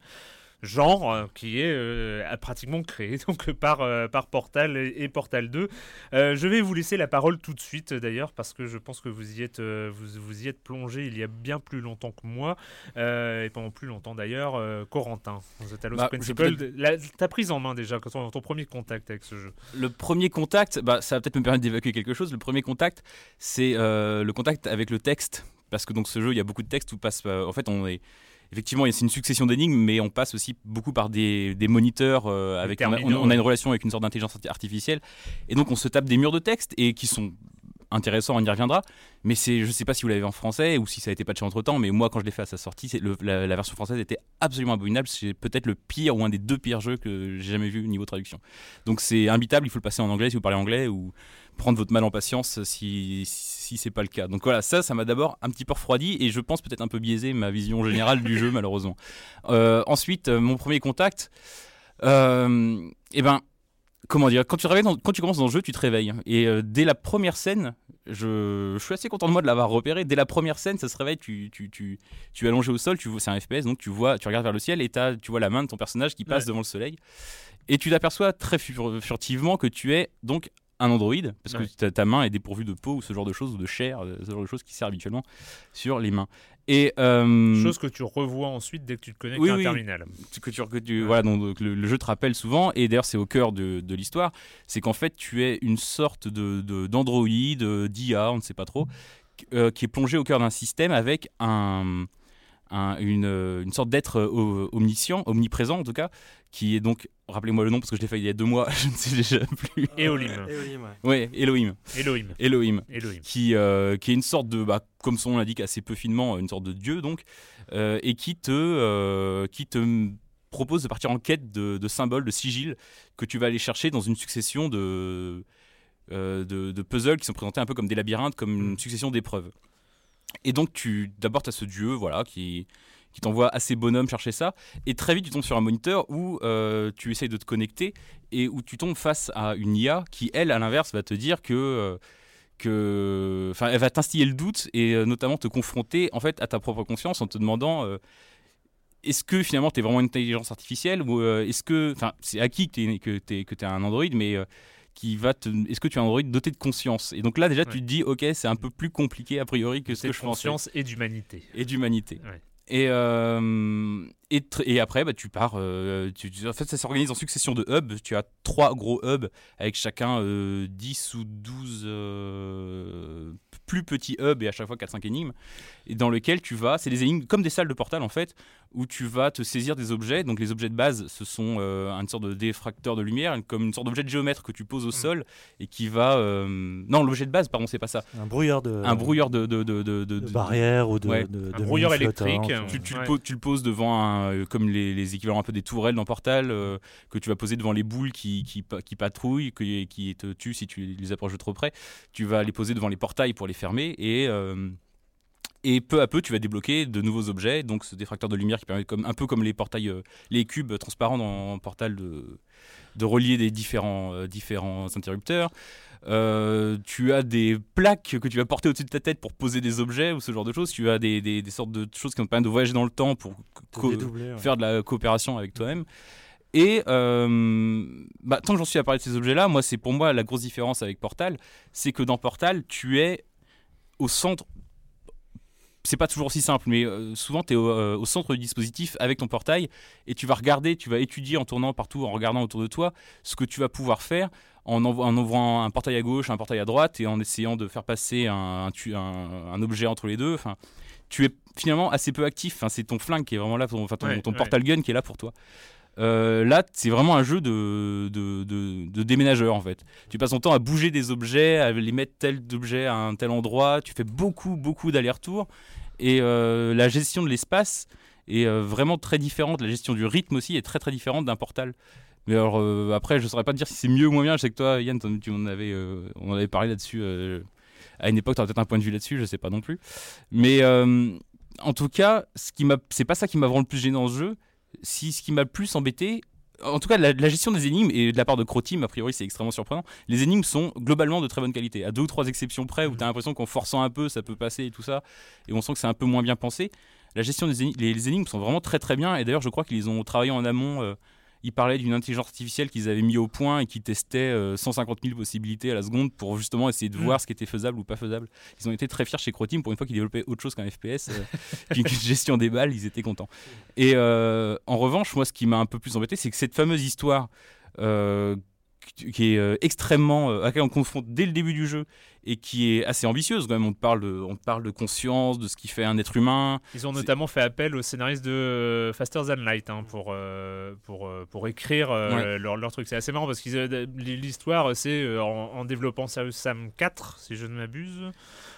genre euh, qui est euh, pratiquement créé donc par, euh, par Portal et, et Portal 2. Euh, je vais vous laisser la parole tout de suite d'ailleurs parce que je pense que vous y êtes vous, vous y êtes plongé il y a bien plus longtemps que moi et pendant plus longtemps d'ailleurs Corentin. À Lost Bah, Principle. La- T'as prise en main déjà quand ton, ton premier contact avec ce jeu. Le premier contact, bah, ça va peut-être me permettre d'évacuer quelque chose. Le premier contact, c'est euh, le contact avec le texte. Parce que donc ce jeu, il y a beaucoup de textes où passe. euh, en fait, on est. Effectivement, c'est une succession d'énigmes, mais on passe aussi beaucoup par des, des moniteurs. euh, avec, on, a, on une relation avec une sorte d'intelligence artificielle. Et donc, on se tape des murs de texte et qui sont intéressants, on y reviendra. Mais c'est, je sais pas si vous l'avez en français ou si ça a été patché entre temps, mais moi, quand je l'ai fait à sa sortie, la version française était absolument abominable. C'est peut-être le pire ou un des deux pires jeux que j'ai jamais vu au niveau traduction. Donc, c'est imbitable, il faut le passer en anglais si vous parlez anglais ou prendre votre mal en patience si, si c'est pas le cas. Donc voilà, ça, ça m'a d'abord un petit peu refroidi et je pense peut-être un peu biaisé ma vision générale du jeu, malheureusement. Euh, ensuite, euh, mon premier contact, euh, eh ben, comment dire, quand tu, dans- quand tu commences dans le jeu, tu te réveilles. Et euh, dès la première scène, je, je suis assez content de moi de l'avoir repéré. Dès la première scène, ça se réveille, tu, tu, tu, tu es allongé au sol, tu vois- c'est un FPS, donc tu vois, tu regardes vers le ciel et t'as- tu vois la main de ton personnage qui passe Ouais. devant le soleil. Et tu t'aperçois très fur- furtivement que tu es donc un androïde, parce Ouais. que ta, ta main est dépourvue de peau ou ce genre de choses, ou de chair, euh, ce genre de choses qui sert habituellement sur les mains. Et euh, Chose que tu revois ensuite dès que tu te connectes oui, à un oui. terminal. que tu, que tu- voilà, donc le, le jeu te rappelle souvent, et d'ailleurs c'est au cœur de, de l'histoire, c'est qu'en fait tu es une sorte de de- d'androïde, euh, d'IA, on ne sait pas trop, euh, qui est plongé au cœur d'un système avec un, un- une, euh, une sorte d'être euh, omniscient, omniprésent en tout cas, qui est donc, rappelez-moi le nom parce que je l'ai fait il y a deux mois, je ne sais déjà plus. Eolim. Ouais, Elohim. Elohim. Elohim Elohim. qui, euh, qui est une sorte de, bah, comme son nom l'indique assez peu finement, une sorte de dieu donc, euh, et qui te, euh, qui te propose de partir en quête de, de symboles, de sigils que tu vas aller chercher dans une succession de, euh, de, de puzzles qui sont présentés un peu comme des labyrinthes, comme une succession d'épreuves. Et donc tu d'abord tu as ce dieu voilà qui qui t'envoie assez bonhomme chercher ça. Et très vite tu tombes sur un moniteur où euh, tu essayes de te connecter et où tu tombes face à une IA qui elle à l'inverse va te dire que euh, que enfin elle va t'instiller le doute et euh, notamment te confronter en fait à ta propre conscience en te demandant est-ce que finalement tu es vraiment une intelligence artificielle ou est-ce que enfin c'est acquis que tu es que t'es que t'es un androïde mais qui va te est-ce que tu es un androïde doté de conscience? Et donc là déjà Ouais. tu te dis ok c'est un peu plus compliqué a priori que ce C'est que je pensais conscience et d'humanité. et d'humanité. Ouais. Et, euh, et, après, bah, tu pars. euh, tu- tu- en fait, ça s'organise en succession de hubs. Tu as trois gros hubs avec chacun euh, 10 ou 12 euh, plus petits hubs et à chaque fois 4-5 énigmes. Et dans lesquels tu vas. C'est des énigmes comme des salles de portal en fait, où tu vas te saisir des objets. Donc les objets de base, ce sont euh, une sorte de défracteur de lumière, comme une sorte d'objet de géomètre que tu poses au sol et qui va. euh, Non, l'objet de base, pardon, c'est pas ça. Un brouilleur de, Un brouilleur de, de, de, de, de de- barrières ou de, Ouais. de, Un de brouilleur électrique, tu, tu Ouais. le poses, tu le poses devant un, euh, comme les, équivalents un peu des tourelles dans Portal, euh, que tu vas poser devant les boules qui, qui, pa- qui patrouillent, qui, te tuent si tu les approches de trop près. Tu vas les poser devant les portails pour les fermer et, euh, peu à peu tu vas débloquer de nouveaux objets. Donc ce défracteur de lumière qui permet, un peu comme les portails, les cubes transparents dans Portal, de, de relier des différents, euh, différents interrupteurs. Euh, tu as des plaques que tu vas porter au-dessus de ta tête pour poser des objets ou ce genre de choses. Tu as des, des, des sortes de choses qui te permettre de voyager dans le temps pour dédoubler, ouais. faire de la coopération avec toi-même. Et euh, bah, tant que j'en suis à parler de ces objets-là, moi, c'est pour moi la grosse différence avec Portal, c'est que dans Portal, tu es au centre. C'est pas toujours aussi simple, mais euh, souvent tu es au, euh, au centre du dispositif avec ton portail et tu vas regarder, tu vas étudier en tournant partout, en regardant autour de toi ce que tu vas pouvoir faire en, en ouvrant un portail à gauche, un portail à droite et en essayant de faire passer un, objet entre les deux. Enfin, tu es finalement assez peu actif. Enfin, c'est ton flingue qui est vraiment là, ton, enfin, ton, Ouais, ton ouais. portal gun qui est là pour toi. Euh, là, c'est vraiment un jeu de, de, déménageur en fait. Tu passes ton temps à bouger des objets, à les mettre tel objet à un tel endroit. Tu fais beaucoup, beaucoup d'allers-retours. Et euh, la gestion de l'espace est euh, vraiment très différente. La gestion du rythme aussi est très, très différente d'un portal. Mais alors, après, je ne saurais pas te dire si c'est mieux ou moins bien. Je sais que toi, Yann, tu en avais, on avait parlé là-dessus. à une époque, tu aurais peut-être un point de vue là-dessus, je sais pas non plus. Mais en tout cas, ce qui m'a, c'est pas ça qui m'a vraiment le plus gêné dans ce jeu. Si ce qui m'a le plus embêté, en tout cas, la, la gestion des énigmes, et de la part de Croteam, a priori, c'est extrêmement surprenant. Les énigmes sont globalement de très bonne qualité, à deux ou trois exceptions près, où tu as l'impression qu'en forçant un peu, ça peut passer et tout ça, et on sent que c'est un peu moins bien pensé. La gestion des énigmes, les, les énigmes sont vraiment très très bien, et d'ailleurs, je crois qu'ils ont travaillé en amont. euh, ils parlaient d'une intelligence artificielle qu'ils avaient mis au point et qui testait euh, 150 000 possibilités à la seconde pour justement essayer de Mm. voir ce qui était faisable ou pas faisable. Ils ont été très fiers chez Croteam pour une fois qu'ils développaient autre chose qu'un FPS, euh, qu'une gestion des balles, ils étaient contents. Et euh, en revanche, moi, ce qui m'a un peu plus embêté, c'est que cette fameuse histoire euh, qui- est euh, extrêmement euh, à laquelle on confronte dès le début du jeu et qui est assez ambitieuse quand même. On te parle de, on te parle de conscience, de ce qui fait un être humain. Ils ont notamment fait appel aux scénaristes de euh, Faster Than Light hein, pour, euh, pour, euh, pour écrire euh, Ouais. leur, leur truc. C'est assez marrant parce que l'histoire, c'est en, en développant Serious Sam 4, si je ne m'abuse.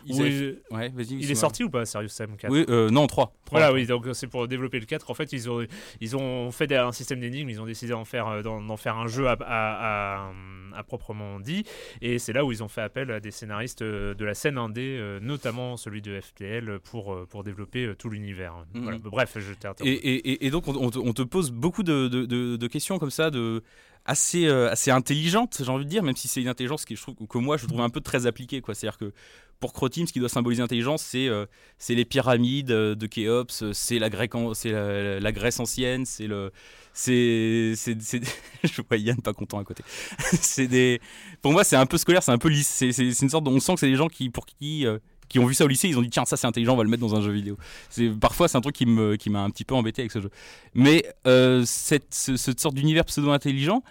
Ils avaient- il- Ouais, vas-y. il est sorti ou pas, Serious Sam 4 Oui, euh, non, 3. Voilà, oui, donc c'est pour développer le 4. En fait, ils ont, ils ont fait un système d'énigmes, ils ont décidé d'en faire, d'en faire un jeu à, à- à- à proprement dit. Et c'est là où ils ont fait appel à des scénaristes euh, de la scène indé, euh, notamment celui de FTL, pour, euh, pour développer tout l'univers. Mhm. Voilà. Bref, je t'ai Et, et- et- donc, on, te, on te pose beaucoup de, de- de- de questions comme ça, de, assez, euh, assez intelligentes, j'ai envie de dire, même si c'est une intelligence qui, je trouve, que moi, je trouve un peu très appliquée. quoi. C'est-à-dire que pour Croteam, ce qui doit symboliser l'intelligence, c'est euh, c'est les pyramides de Khéops, c'est la, Grèce an- c'est la, la Grèce ancienne, c'est le. C'est. c'est- Je vois Yann pas content à côté. c'est des. Pour moi, c'est un peu scolaire, c'est un peu lisse. C'est une sorte. On sent que c'est des gens qui, pour qui. euh, qui ont vu ça au lycée, ils ont dit tiens ça c'est intelligent, on va le mettre dans un jeu vidéo. C'est parfois c'est un truc qui me qui m'a un petit peu embêté avec ce jeu. Mais euh, cette, ce- cette sorte d'univers pseudo-intelligent,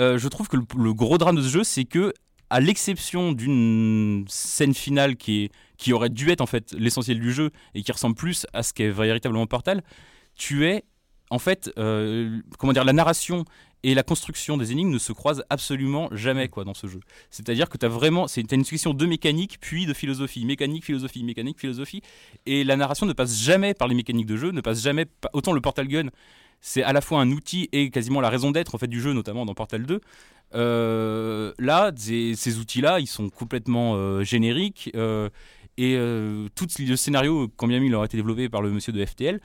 euh, je trouve que le, le gros drame de ce jeu, c'est que, à l'exception d'une scène finale qui, est, qui aurait dû être en fait l'essentiel du jeu et qui ressemble plus à ce qu'est véritablement Portal, tu es en fait, euh, comment dire, la narration et la construction des énigmes ne se croisent absolument jamais quoi dans ce jeu. C'est-à-dire que tu as vraiment, c'est une question de mécanique puis de philosophie, mécanique, philosophie, mécanique, philosophie, et la narration ne passe jamais par les mécaniques de jeu, ne passe jamais, autant le Portal Gun c'est à la fois un outil et quasiment la raison d'être en fait du jeu, notamment dans Portal 2. Euh, là, ces, outils-là, ils sont complètement euh, génériques et euh, tout le scénario, quand bien même il aurait été développé par le monsieur de FTL,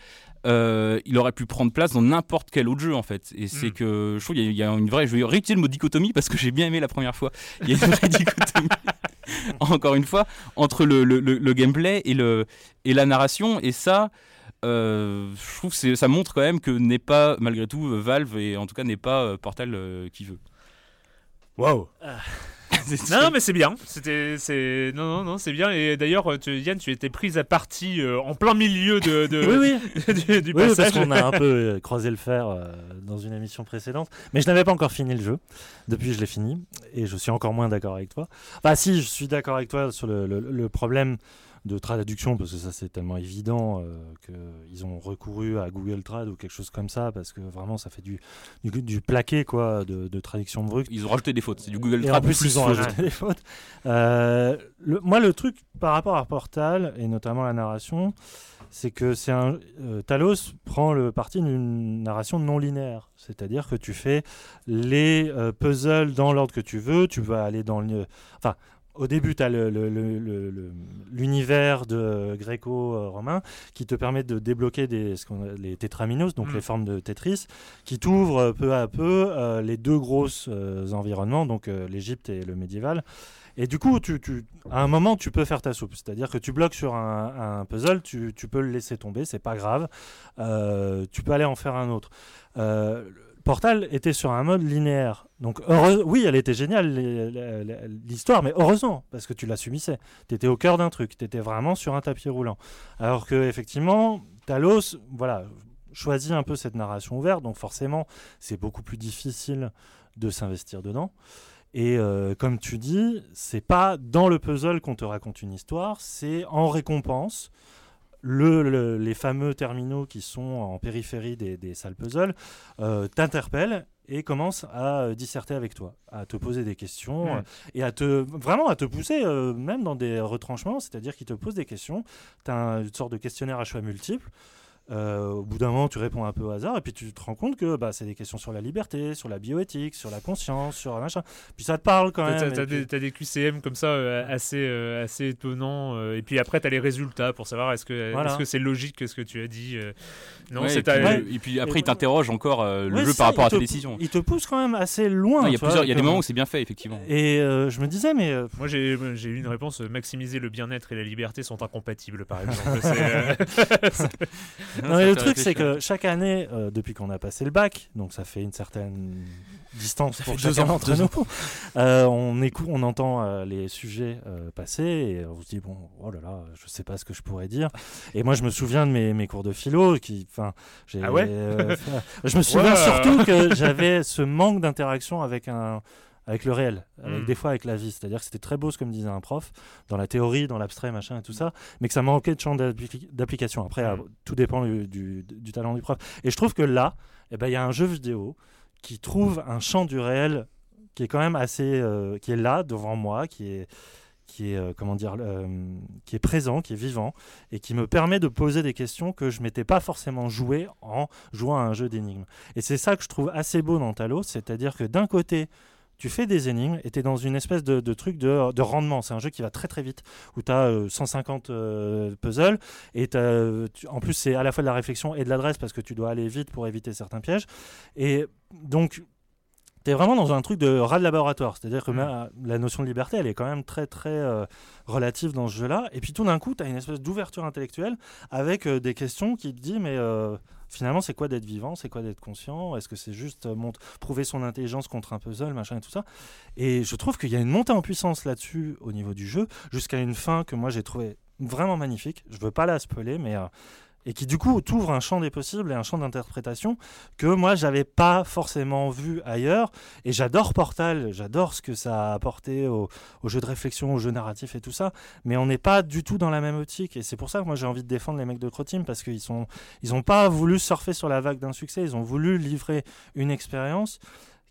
euh, il aurait pu prendre place dans n'importe quel autre jeu en fait. Et c'est Mm. que je trouve qu'il y, a- il y a une vraie. Je vais réutiliser le mot dichotomie parce que j'ai bien aimé la première fois. Il y a une vraie dichotomie. Encore une fois, entre le, le- le- le gameplay et, le, et la narration. Et ça, euh, je trouve que ça montre quand même que n'est pas, malgré tout, Valve, et en tout cas n'est pas euh, Portal euh, qui veut. Waouh! Non, non, mais c'est bien. C'était, c'est, non, non, non, c'est bien. Et d'ailleurs, euh, tu- Yann, tu étais prise à partie euh, en plein milieu de, de- Oui, oui. du, du Oui, parce passage. qu'on a un peu euh, croisé le fer euh, dans une émission précédente. Mais je n'avais pas encore fini le jeu. Depuis, je l'ai fini. Et je suis encore moins d'accord avec toi. Enfin, si, je suis d'accord avec toi sur le, le- le problème de traduction, parce que ça, c'est tellement évident euh, qu'ils ont recouru à Google Trad ou quelque chose comme ça, parce que vraiment, ça fait du, du, du plaqué, quoi, de, de traduction brute. Ils ont rajouté des fautes. C'est du Google Et en Trad plus, ils ont rajouté des fautes. Euh, le- moi, le truc par rapport à Portal, et notamment la narration, c'est que c'est un euh, Talos prend le parti d'une narration non linéaire, c'est-à-dire que tu fais les puzzles dans l'ordre que tu veux, tu vas aller dans le enfin au début, tu as l'univers de gréco-romain qui te permet de débloquer des, ce qu'on les tétraminos, donc Mm. les formes de Tetris, qui t'ouvrent euh, peu à peu euh, les deux grosses euh, environnements, donc euh, l'Égypte et le médiéval. Et du coup, tu, tu- à un moment, tu peux faire ta soupe. C'est-à-dire que tu bloques sur un, un puzzle, tu, tu peux le laisser tomber, c'est pas grave. Euh, tu peux aller en faire un autre. Portal était sur un mode linéaire. Donc, oui, elle était géniale, l'histoire, mais heureusement, parce que tu la subissais. Tu étais au cœur d'un truc, tu étais vraiment sur un tapis roulant. Alors que, effectivement, Talos, voilà, choisit un peu cette narration ouverte, donc forcément, c'est beaucoup plus difficile de s'investir dedans. Et euh, comme tu dis, c'est pas dans le puzzle qu'on te raconte une histoire, c'est en récompense. Le, le- les fameux terminaux qui sont en périphérie des, des salles puzzle euh, t'interpellent et commencent à euh, disserter avec toi, à te poser des questions euh, et à te vraiment à te pousser euh, même dans des retranchements, c'est-à-dire qu'ils te posent des questions. Tu as une sorte de questionnaire à choix multiples. Euh, au bout d'un moment, tu réponds un peu au hasard et puis tu te rends compte que bah, c'est des questions sur la liberté, sur la bioéthique, sur la conscience, sur un machin. Puis ça te parle quand même. T'as des, puis- t'as des QCM comme ça euh, assez, euh, assez étonnants. euh, et puis après, tu as les résultats pour savoir est-ce que Voilà. est-ce que c'est logique ce que tu as dit. euh. Non, Ouais, c'est et, puis, ta- Ouais. et puis après, Et il t'interroge encore euh, le Ouais, jeu par rapport à tes te- décisions. Il te pousse quand même assez loin. Il y vois, y a des moments où c'est bien fait, effectivement. Et euh, je me disais, mais euh, Moi, j'ai j'ai eu une réponse maximiser le bien-être et la liberté sont incompatibles, par exemple. Non, mais le truc, c'est que chaque année, euh, depuis qu'on a passé le bac, donc ça fait une certaine distance pour chacun d'entre deux nous, euh, on, écoute, on entend euh, les sujets euh, passer et on se dit, bon, oh là là, je sais pas ce que je pourrais dire. Et moi, je me souviens de mes, mes cours de philo. Qui, j'ai, Ah ouais Je me souviens Ouais. surtout que j'avais ce manque d'interaction avec un avec le réel, avec Mm. des fois avec la vie. C'est-à-dire que c'était très beau, ce que me disait un prof, dans la théorie, dans l'abstrait, machin et tout ça, mais que ça manquait de champ d'appli- d'application. Après, Mm. euh, tout dépend du, du- du talent du prof. Et je trouve que là, eh ben, il y a un jeu vidéo qui trouve un champ du réel qui est quand même assez, euh, qui est là devant moi, qui est qui est euh, comment dire euh, qui est présent, qui est vivant et qui me permet de poser des questions que je m'étais pas forcément joué en jouant à un jeu d'énigmes. Et c'est ça que je trouve assez beau dans Talos, c'est-à-dire que d'un côté tu fais des énigmes et tu es dans une espèce de, de truc de, de rendement. C'est un jeu qui va très très vite, où tu as 150 euh, puzzles, et t'as- tu- en plus c'est à la fois de la réflexion et de l'adresse, parce que tu dois aller vite pour éviter certains pièges. Et donc, tu es vraiment dans un truc de rat de laboratoire. C'est-à-dire que Mm. ma- la notion de liberté, elle est quand même très très euh, relative dans ce jeu-là. Et puis tout d'un coup, tu as une espèce d'ouverture intellectuelle avec euh, des questions qui te disent, mais... Finalement, c'est quoi d'être vivant? C'est quoi d'être conscient? Est-ce que c'est juste euh, mont- prouver son intelligence contre un puzzle, machin et tout ça? Et je trouve qu'il y a une montée en puissance là-dessus au niveau du jeu, jusqu'à une fin que moi j'ai trouvé vraiment magnifique. Je veux pas la spoiler, mais. euh, et qui du coup t'ouvre un champ des possibles et un champ d'interprétation que moi j'avais pas forcément vu ailleurs. Et j'adore Portal, j'adore ce que ça a apporté au, au jeu de réflexion, au jeu narratif et tout ça. Mais on n'est pas du tout dans la même optique. Et c'est pour ça que moi j'ai envie de défendre les mecs de Croteam parce qu'ils sont, ils ont pas voulu surfer sur la vague d'un succès. Ils ont voulu livrer une expérience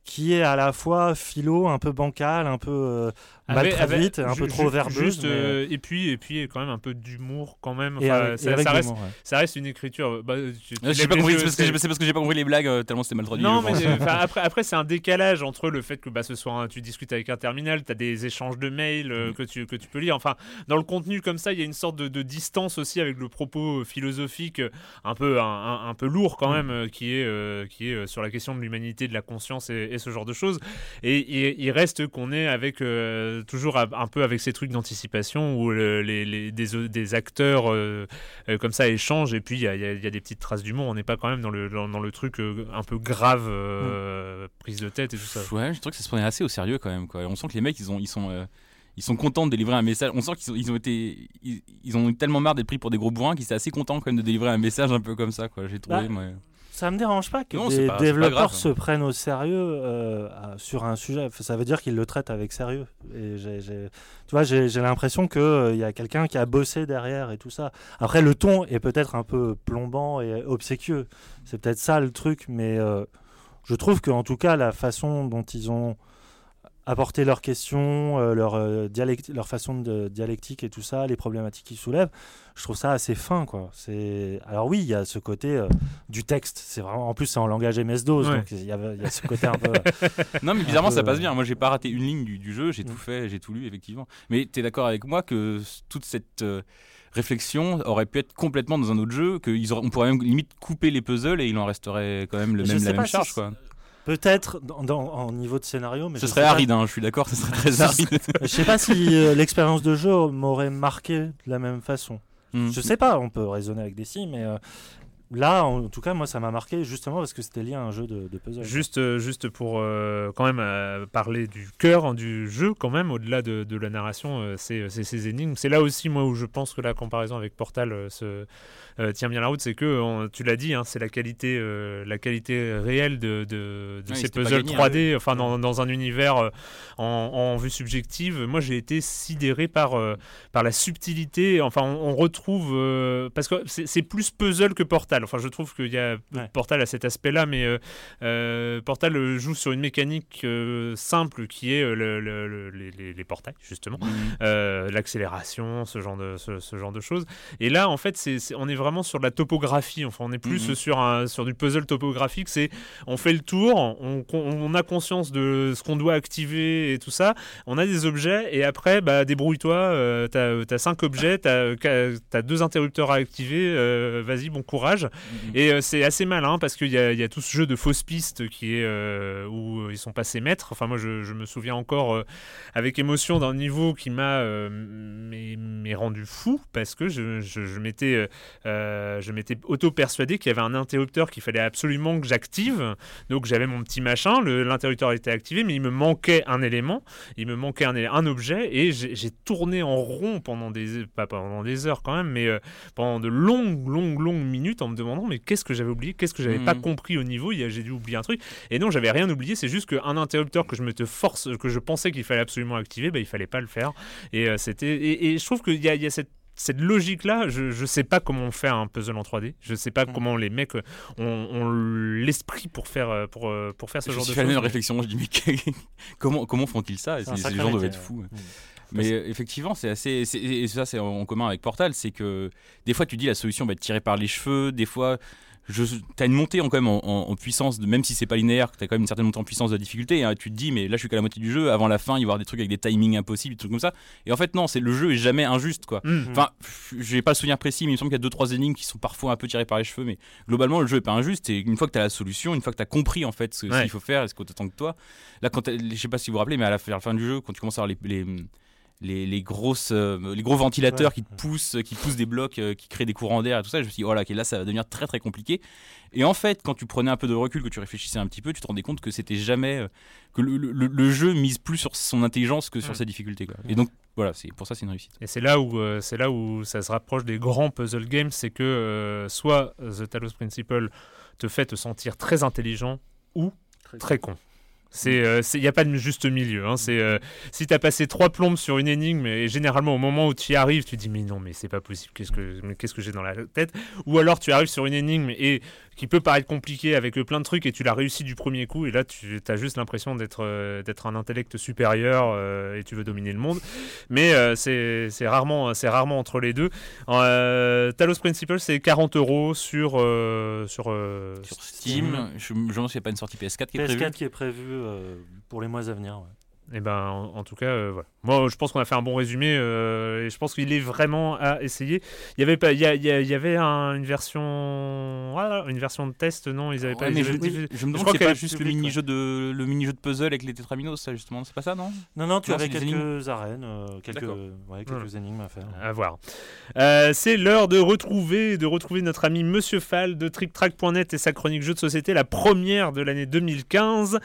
qui est à la fois philo, un peu bancale, un peu euh, mal avec- avec- traduite, un peu trop verbeuse. Juste, mais- euh, et puis et puis quand même un peu d'humour quand même. Enfin, avec- ça, reste, l'humour, ouais. ça reste une écriture. Bah, tu- tu Ah, pas compris, c'est parce que j'ai- c'est parce que j'ai pas compris les blagues euh, tellement c'était mal traduit. Non, mais euh, après, après c'est un décalage entre le fait que bah, ce soit un- tu discutes avec un terminal, tu as des échanges de mails Mm. euh, que, tu, que tu peux lire. Enfin, dans le contenu comme ça, il y a une sorte de, de distance aussi avec le propos euh, philosophique euh, un peu, un, un- un peu lourd quand Mm. même, euh, qui est, euh, qui est euh, sur la question de l'humanité, de la conscience et, et ce genre de choses. Et il- reste qu'on est avec euh, toujours un peu avec ces trucs d'anticipation où le- les, les- des, des acteurs euh, euh, comme ça échangent et puis il y a, y y des petites traces d'humour. On n'est pas quand même dans le, dans, dans le truc euh, un peu grave, euh, prise de tête et tout ça. Ouais, je trouve que ça se prenait assez au sérieux quand même. Quoi. On sent que les mecs, ils, ont, ils, sont, euh, ils sont contents de délivrer un message. On sent qu'ils ont, ils ont été. Ils, ils ont eu tellement marre d'être pris pour des gros bourrins qu'ils étaient assez contents quand même de délivrer un message un peu comme ça. Quoi. J'ai trouvé. Bah, moi. Ça me dérange pas que Non, des pas- développeurs grave. se prennent au sérieux euh, sur un sujet. Ça veut dire qu'ils le traitent avec sérieux. Et tu vois, j'ai l'impression qu'il y a quelqu'un qui a bossé derrière et tout ça. Après, le ton est peut-être un peu plombant et obséquieux. C'est peut-être ça le truc, mais euh, je trouve qu'en tout cas, la façon dont ils ont apporté leurs questions, euh, leur, euh, dialect- leur façon de dialectique et tout ça, les problématiques qu'ils soulèvent, je trouve ça assez fin. Quoi. C'est... Alors oui, il y a ce côté euh, du texte. C'est vraiment... En plus, c'est en langage MS-DOS, Ouais. donc il y, a, il y a ce côté un peu... Non, mais bizarrement, peu, ça passe euh, bien. Moi, j'ai pas raté une ligne du, du jeu. J'ai Mm. tout fait, j'ai tout lu, effectivement. Mais tu es d'accord avec moi que toute cette euh, réflexion aurait pu être complètement dans un autre jeu, qu'on pourrait même limite couper les puzzles et il en resterait quand même le même, la même charge. Quoi. Peut-être en niveau de scénario, mais Ce je serait sais pas- aride, hein, je suis d'accord, ce serait très aride. Je sais pas si euh, l'expérience de jeu m'aurait marqué de la même façon. Mm. Je sais pas, on peut raisonner avec des si, mais euh, là, en tout cas, moi, ça m'a marqué justement parce que c'était lié à un jeu de, de puzzle. Juste, euh, juste pour euh, quand même euh, parler du cœur hein, du jeu, quand même, au-delà de, de la narration, euh, c'est ces énigmes. C'est là aussi, moi, où je pense que la comparaison avec Portal euh, se, tient bien la route. C'est que, on- tu l'as dit, hein, c'est la qualité, euh, la qualité réelle de, de, de Ouais, ces puzzles gagné, hein. 3D, enfin, dans, dans un univers euh, en, en vue subjective. Moi, j'ai été sidéré par, euh, par la subtilité. Enfin, on, on retrouve. euh, parce que c'est plus puzzle que Portal. Enfin, je trouve qu'il y a Ouais. Portal à cet aspect-là, mais euh, euh, Portal euh, joue sur une mécanique euh, simple qui est euh, le- le- le- les, portails, justement, Euh, l'accélération, ce genre de ce, ce genre de choses. Et là, en fait, c'est- on est vraiment sur de la topographie. Enfin, on est plus Mhm. sur un sur du puzzle topographique. C'est on fait le tour, on, on a conscience de ce qu'on doit activer et tout ça. On a des objets et après, bah, débrouille-toi. euh, t'as as cinq objets, t'as as deux interrupteurs à activer. euh, Vas-y, bon courage. Et euh, c'est assez malin parce qu'il y, a- y a tout ce jeu de fausses pistes qui est euh, où ils sont passés maîtres. Enfin, moi, je, je me souviens encore avec émotion d'un niveau qui m'a m'est rendu fou parce que je, je, je m'étais euh, euh, je m'étais auto persuadé qu'il y avait un interrupteur qu'il fallait absolument que j'active. Donc j'avais mon petit machin, l'interrupteur était activé, mais il me manquait un élément, il me manquait un, objet et j'ai tourné en rond pendant des pas pendant des heures quand même, mais euh, pendant de longues longues longues minutes en me demandant mais qu'est-ce que j'avais oublié, qu'est-ce que j'avais Mhm. pas compris au niveau, j'ai dû oublier un truc. Et non, j'avais rien oublié, c'est juste qu'un interrupteur que je me te force, que je pensais qu'il fallait absolument activer, bah, il fallait pas le faire. Et euh, c'était et, et je trouve qu'il y a cette cette logique-là, je ne sais pas comment on fait un puzzle en 3D. Je sais pas Mm. comment les mecs euh, ont, ont l'esprit pour faire, euh, pour, euh, pour faire ce Je genre de suis fait la choses. même réflexion. Je dis, mais comment, comment font-ils ça? Ces gens doivent être fous. ouais. Mm. Mais euh, effectivement, c'est assez. Et ça, c'est en commun avec Portal. C'est que des fois, tu dis la solution va être tirée par les cheveux. Des fois. Tu as une montée en, quand même en, en- en puissance, de, même si c'est pas linéaire, tu as quand même une certaine montée en puissance de la difficulté. hein. tu te dis, mais là, je suis qu'à la moitié du jeu. Avant la fin, il va y avoir des trucs avec des timings impossibles, des trucs comme ça. Et en fait, non, c'est le jeu est jamais injuste, quoi. Mm. Enfin, pff, j'ai pas le souvenir précis, mais il me semble qu'il y a deux trois énigmes qui sont parfois un peu tirées par les cheveux, mais globalement le jeu est pas injuste. Et une fois que tu as la solution, une fois que tu as compris en fait ce, Ouais. qu'il faut faire et ce qu'on t'attend de toi, là, quand je sais pas si vous vous rappelez, mais à la, à la fin du jeu, quand tu commences à avoir les, les les, les grosses euh, les gros ventilateurs Ouais. qui te poussent qui poussent des blocs euh, qui créent des courants d'air et tout ça je me suis dit voilà ok là ça va devenir très très compliqué et en fait quand tu prenais un peu de recul que tu réfléchissais un petit peu tu te rendais compte que c'était jamais euh, que le, le- le jeu mise plus sur son intelligence que sur sa difficulté quoi. et donc voilà c'est pour ça c'est une réussite Et c'est là où euh, c'est là où ça se rapproche des grands puzzle games, c'est que euh, soit The Talos Principle te fait te sentir très intelligent ou très con. Il n'y a pas de juste milieu. Hein. C'est, euh, si tu as passé trois plombes sur une énigme et généralement au moment où tu y arrives, tu te dis mais non mais c'est pas possible. Qu'est-ce que, mais qu'est-ce que j'ai dans la tête? Ou alors tu arrives sur une énigme et qui peut paraître compliquée avec euh, plein de trucs et tu l'as réussi du premier coup et là tu as juste l'impression d'être, euh, d'être un intellect supérieur euh, et tu veux dominer le monde. Mais euh, c'est, c'est rarement, c'est rarement entre les deux. Euh, Talos Principle c'est 40 euros sur euh, sur, euh, sur Steam je, demande s'il n'y a pas une sortie PS4 qui est PS4 prévue qui est prévu euh, pour les mois à venir. ouais. Et ben, en, en tout cas, euh, voilà. Moi, je pense qu'on a fait un bon résumé euh, et je pense qu'il est vraiment à essayer. Il y avait pas, il y, a- il y a- il y avait un- une version, voilà, une version de test, non Ils avaient Ouais, pas. mais ils je, avaient- je- je me demande c'est pas juste le publique, mini-jeu de, le mini-jeu de puzzle avec les tétraminos, ça justement, c'est pas ça, non? Non, non, tu Non, avais quelques arènes, euh, quelques, ouais, quelques énigmes à faire. À voir. Euh, c'est l'heure de retrouver, de retrouver notre ami Monsieur Fall de TrickTrack.net et sa chronique jeux de société, la première de l'année 2015.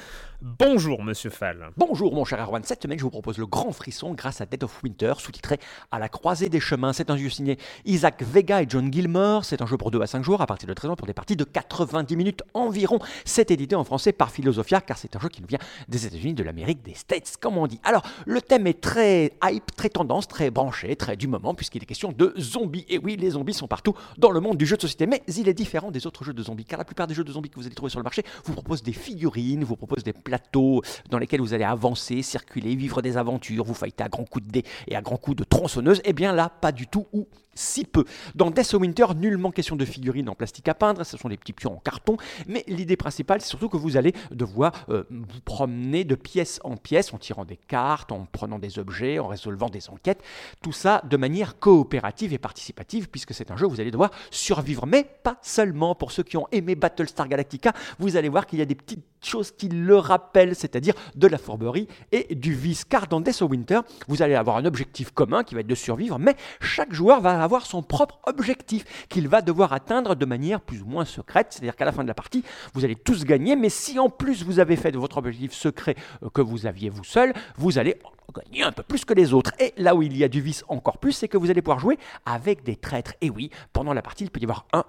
Bonjour Monsieur Fall. Bonjour mon cher Erwan, cette semaine je vous propose le grand frisson grâce à Dead of Winter, sous-titré À la croisée des chemins. C'est un jeu signé Isaac Vega et John Gilmore. C'est un jeu pour 2 à 5 jours à partir de 13 ans pour des parties de 90 minutes environ. C'est édité en français par Philosophia car c'est un jeu qui nous vient des États-Unis, de l'Amérique, des States, comme on dit. Alors, le thème est très hype, très tendance, très branché, très du moment puisqu'il est question de zombies. Et oui, les zombies sont partout dans le monde du jeu de société, mais il est différent des autres jeux de zombies car la plupart des jeux de zombies que vous allez trouver sur le marché vous proposent des figurines, vous proposent des plateaux dans lesquels vous allez avancer, circuler, vivre des aventures, vous fightez à grands coups de dés et à grands coups de tronçonneuse. Eh bien là, pas du tout ou si peu. Dans Death of Winter, nullement question de figurines en plastique à peindre, ce sont des petits pions en carton, mais l'idée principale, c'est surtout que vous allez devoir euh, vous promener de pièce en pièce en tirant des cartes, en prenant des objets, en résolvant des enquêtes, tout ça de manière coopérative et participative, puisque c'est un jeu où vous allez devoir survivre, mais pas seulement. Pour ceux qui ont aimé Battlestar Galactica, vous allez voir qu'il y a des petites choses qui le rappellent, c'est-à-dire de la fourberie et du vice. Car dans Death of Winter, vous allez avoir un objectif commun qui va être de survivre, mais chaque joueur va avoir son propre objectif qu'il va devoir atteindre de manière plus ou moins secrète. C'est-à-dire qu'à la fin de la partie, vous allez tous gagner, mais si en plus vous avez fait de votre objectif secret euh, que vous aviez vous seul, vous allez gagner un peu plus que les autres. Et là où il y a du vice encore plus, c'est que vous allez pouvoir jouer avec des traîtres. Et oui, pendant la partie, il peut y avoir un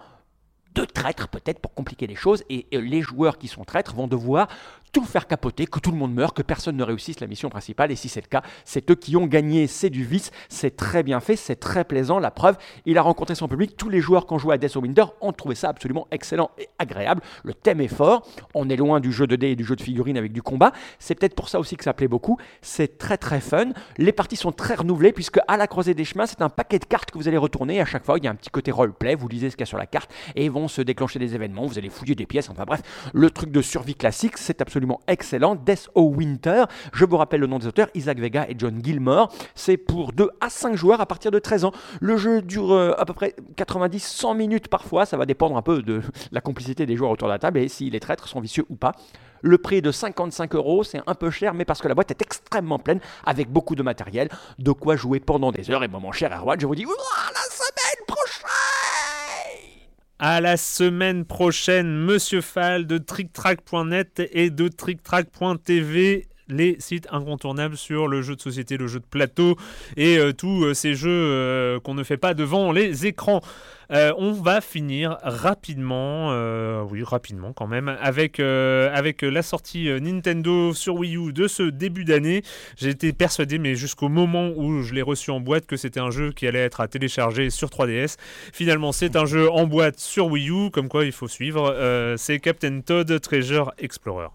deux traîtres peut-être pour compliquer les choses et euh, les joueurs qui sont traîtres vont devoir tout faire capoter, que tout le monde meure, que personne ne réussisse la mission principale. Et si c'est le cas, c'est eux qui ont gagné. C'est du vice, c'est très bien fait, c'est très plaisant. La preuve, il a rencontré son public. Tous les joueurs qui ont joué à Death of Winter ont trouvé ça absolument excellent et agréable. Le thème est fort. On est loin du jeu de dés et du jeu de figurines avec du combat. C'est peut-être pour ça aussi que ça plaît beaucoup. C'est très très fun. Les parties sont très renouvelées puisque à la croisée des chemins, c'est un paquet de cartes que vous allez retourner. À chaque fois, il y a un petit côté roleplay. Vous lisez ce qu'il y a sur la carte et vont se déclencher des événements. Vous allez fouiller des pièces. Enfin bref, le truc de survie classique, c'est absolument excellent. Death of Winter, je vous rappelle le nom des auteurs, Isaac Vega et John Gilmore. C'est pour 2 à 5 joueurs à partir de 13 ans. Le jeu dure euh, à peu près 90-100 minutes parfois. Ça va dépendre un peu de la complicité des joueurs autour de la table et si les traîtres sont vicieux ou pas. Le prix de 55 euros, c'est un peu cher, mais parce que la boîte est extrêmement pleine, avec beaucoup de matériel, de quoi jouer pendant des heures. Et moi, mon cher Erwan, je vous dis, Ouah, À la semaine prochaine, Monsieur Fall de TrickTrack.net et de TrickTrack.tv les sites incontournables sur le jeu de société, le jeu de plateau et euh, tous euh, ces jeux euh, qu'on ne fait pas devant les écrans. On va finir rapidement, oui rapidement quand même, avec, avec la sortie Nintendo sur Wii U de ce début d'année. J'ai été persuadé, mais jusqu'au moment où je l'ai reçu en boîte, que c'était un jeu qui allait être à télécharger sur 3DS. Finalement, c'est un jeu en boîte sur Wii U, comme quoi il faut suivre. C'est Captain Toad Treasure Explorer.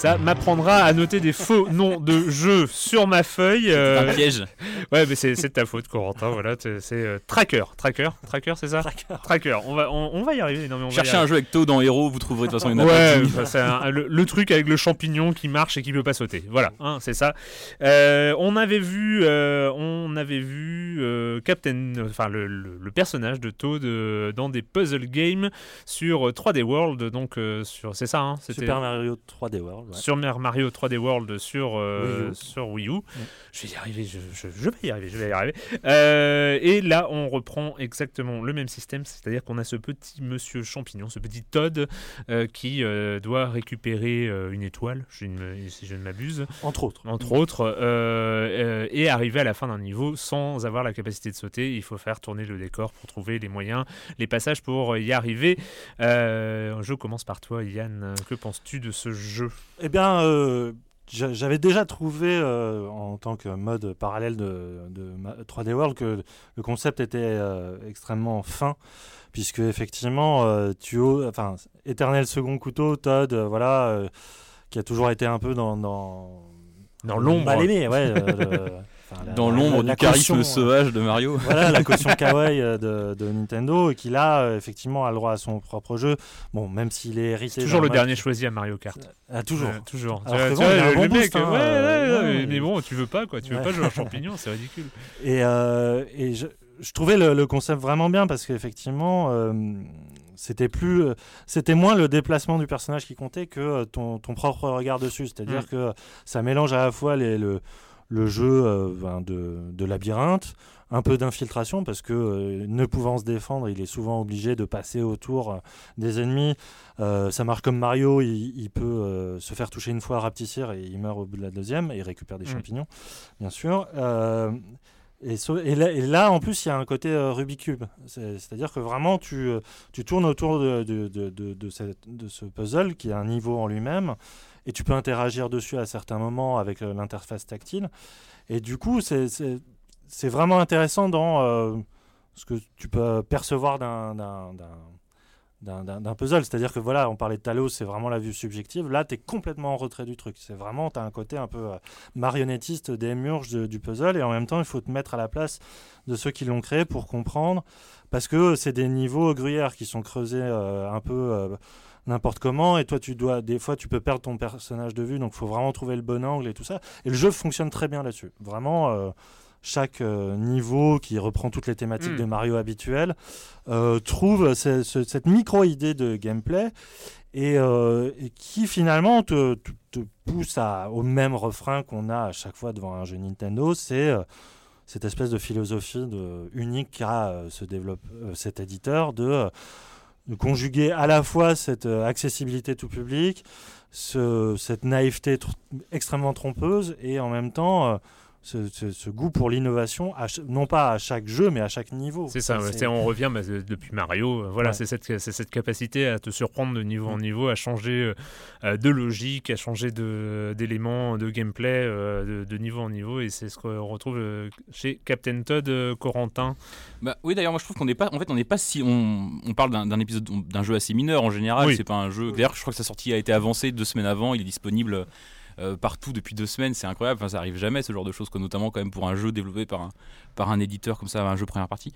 Ça m'apprendra à noter des faux noms de jeux sur ma feuille. euh, Un piège. Ouais, mais c'est de ta faute, Corentin. Voilà, c'est c'est, euh, Tracker. Tracker, Tracker, c'est ça Tracker. On va, on, on va y arriver. Non, mais on va y Cherchez un arriver. jeu avec Toad en héros, vous trouverez de toute façon une Ouais, c'est le, le truc avec le champignon qui marche et qui peut pas sauter. Voilà, hein, c'est ça. Euh, on avait vu, euh, on avait vu euh, Captain, enfin le, le- le personnage de Toad euh, dans des puzzle games sur euh, 3D World. Donc euh, sur, c'est ça, hein, Super Mario 3D World. Ouais. sur Mario 3D World sur, euh, Wii U. sur Wii U. Je vais y arriver, je, je- je vais y arriver, je vais y arriver. Euh, et là, on reprend exactement le même système, c'est-à-dire qu'on a ce petit monsieur champignon, ce petit Todd euh, qui euh, doit récupérer une étoile, je ne me- si je ne m'abuse, Entre autres. entre autres, et arriver à la fin d'un niveau sans avoir la capacité de sauter. Il faut faire tourner le décor pour trouver les moyens, les passages pour y arriver. Je commence par toi, Yann. Que penses-tu de ce jeu? Eh bien, euh, j'a- j'avais déjà trouvé euh, en tant que mode parallèle de, de ma- 3D World que le concept était euh, extrêmement fin, puisque effectivement, tu as, enfin, éternel second couteau, Todd, voilà, qui a toujours été un peu dans dans, Dans l'ombre. mal aimé, ouais. euh, le- enfin, la- Dans l'ombre du charisme caution, sauvage de Mario. voilà la caution kawaii euh, de, de Nintendo et qui là euh, effectivement a le droit à son propre jeu bon même s'il est hérité Toujours le dernier choisi à Mario Kart. Ah, toujours Euh, toujours. Alors Tu que vois, bon, il a un le, bon le mec, boost, hein, ouais, ouais, euh, ouais, ouais, mais bon, tu veux pas quoi, tu veux pas jouer à champignon, c'est ridicule. Et, euh, et je, je trouvais le, le concept vraiment bien parce qu'effectivement, euh, c'était plus, euh, c'était moins le déplacement du personnage qui comptait que euh, ton, ton propre regard dessus. C'est-à-dire Mm. que ça mélange à la fois les- le, le jeu euh, ben, de, de labyrinthe, un peu d'infiltration parce que euh, ne pouvant se défendre, il est souvent obligé de passer autour euh, des ennemis. Euh, ça marche comme Mario, il, il peut se faire toucher une fois, rapetissir et il meurt au bout de la deuxième et il récupère des Mm. champignons, bien sûr. Et, là, en plus, il y a un côté euh, Cube. C'est- C'est-à-dire que vraiment, tu, euh, tu tournes autour de, de, de, ce puzzle qui a un niveau en lui-même et tu peux interagir dessus à certains moments avec euh, l'interface tactile. Et du coup, c'est vraiment intéressant dans euh, ce que tu peux percevoir d'un- d'un puzzle. C'est-à-dire que voilà, on parlait de Talos, c'est vraiment la vue subjective. Là, tu es complètement en retrait du truc. C'est vraiment, tu as un côté un peu euh, marionnettiste des murges de- du puzzle et en même temps, il faut te mettre à la place de ceux qui l'ont créé pour comprendre. Parce que c'est des niveaux gruyères qui sont creusés euh, un peu. euh, n'importe comment et toi tu dois des fois tu peux perdre ton personnage de vue donc faut vraiment trouver le bon angle et tout ça et le jeu fonctionne très bien là-dessus vraiment chaque euh, niveau qui reprend toutes les thématiques Mm. de Mario habituelles euh, trouve ce- ce- cette micro idée de gameplay et, euh, et qui finalement te, te- te pousse à, au même refrain qu'on a à chaque fois devant un jeu Nintendo c'est euh, cette espèce de philosophie de, unique qu'a euh, ce développe, cet éditeur de, de conjuguer à la fois cette accessibilité tout public, ce- cette naïveté tr- extrêmement trompeuse et en même temps ce, ce- ce goût pour l'innovation, non pas à chaque jeu mais à chaque niveau. C'est ça, c'est- on revient bah, de- depuis Mario. euh, Voilà, Ouais. c'est cette, c'est cette capacité à te surprendre de niveau en niveau, à changer euh, euh, de logique, à changer de- d'éléments de, gameplay euh, de, de niveau en niveau. Et c'est ce qu'on retrouve euh, chez Captain Todd Corentin. Bah, oui, d'ailleurs, moi je trouve qu'on n'est pas. En fait, on n'est pas si. On, on parle d'un d'un épisode, d'un jeu assez mineur en général. Oui. C'est pas un jeu. D'ailleurs, je crois que sa sortie a été avancée deux semaines avant. Il est disponible euh, partout depuis deux semaines. C'est incroyable. Ça arrive jamais ce genre de choses, notamment quand même pour un jeu développé par un, par un éditeur comme ça, un jeu première partie,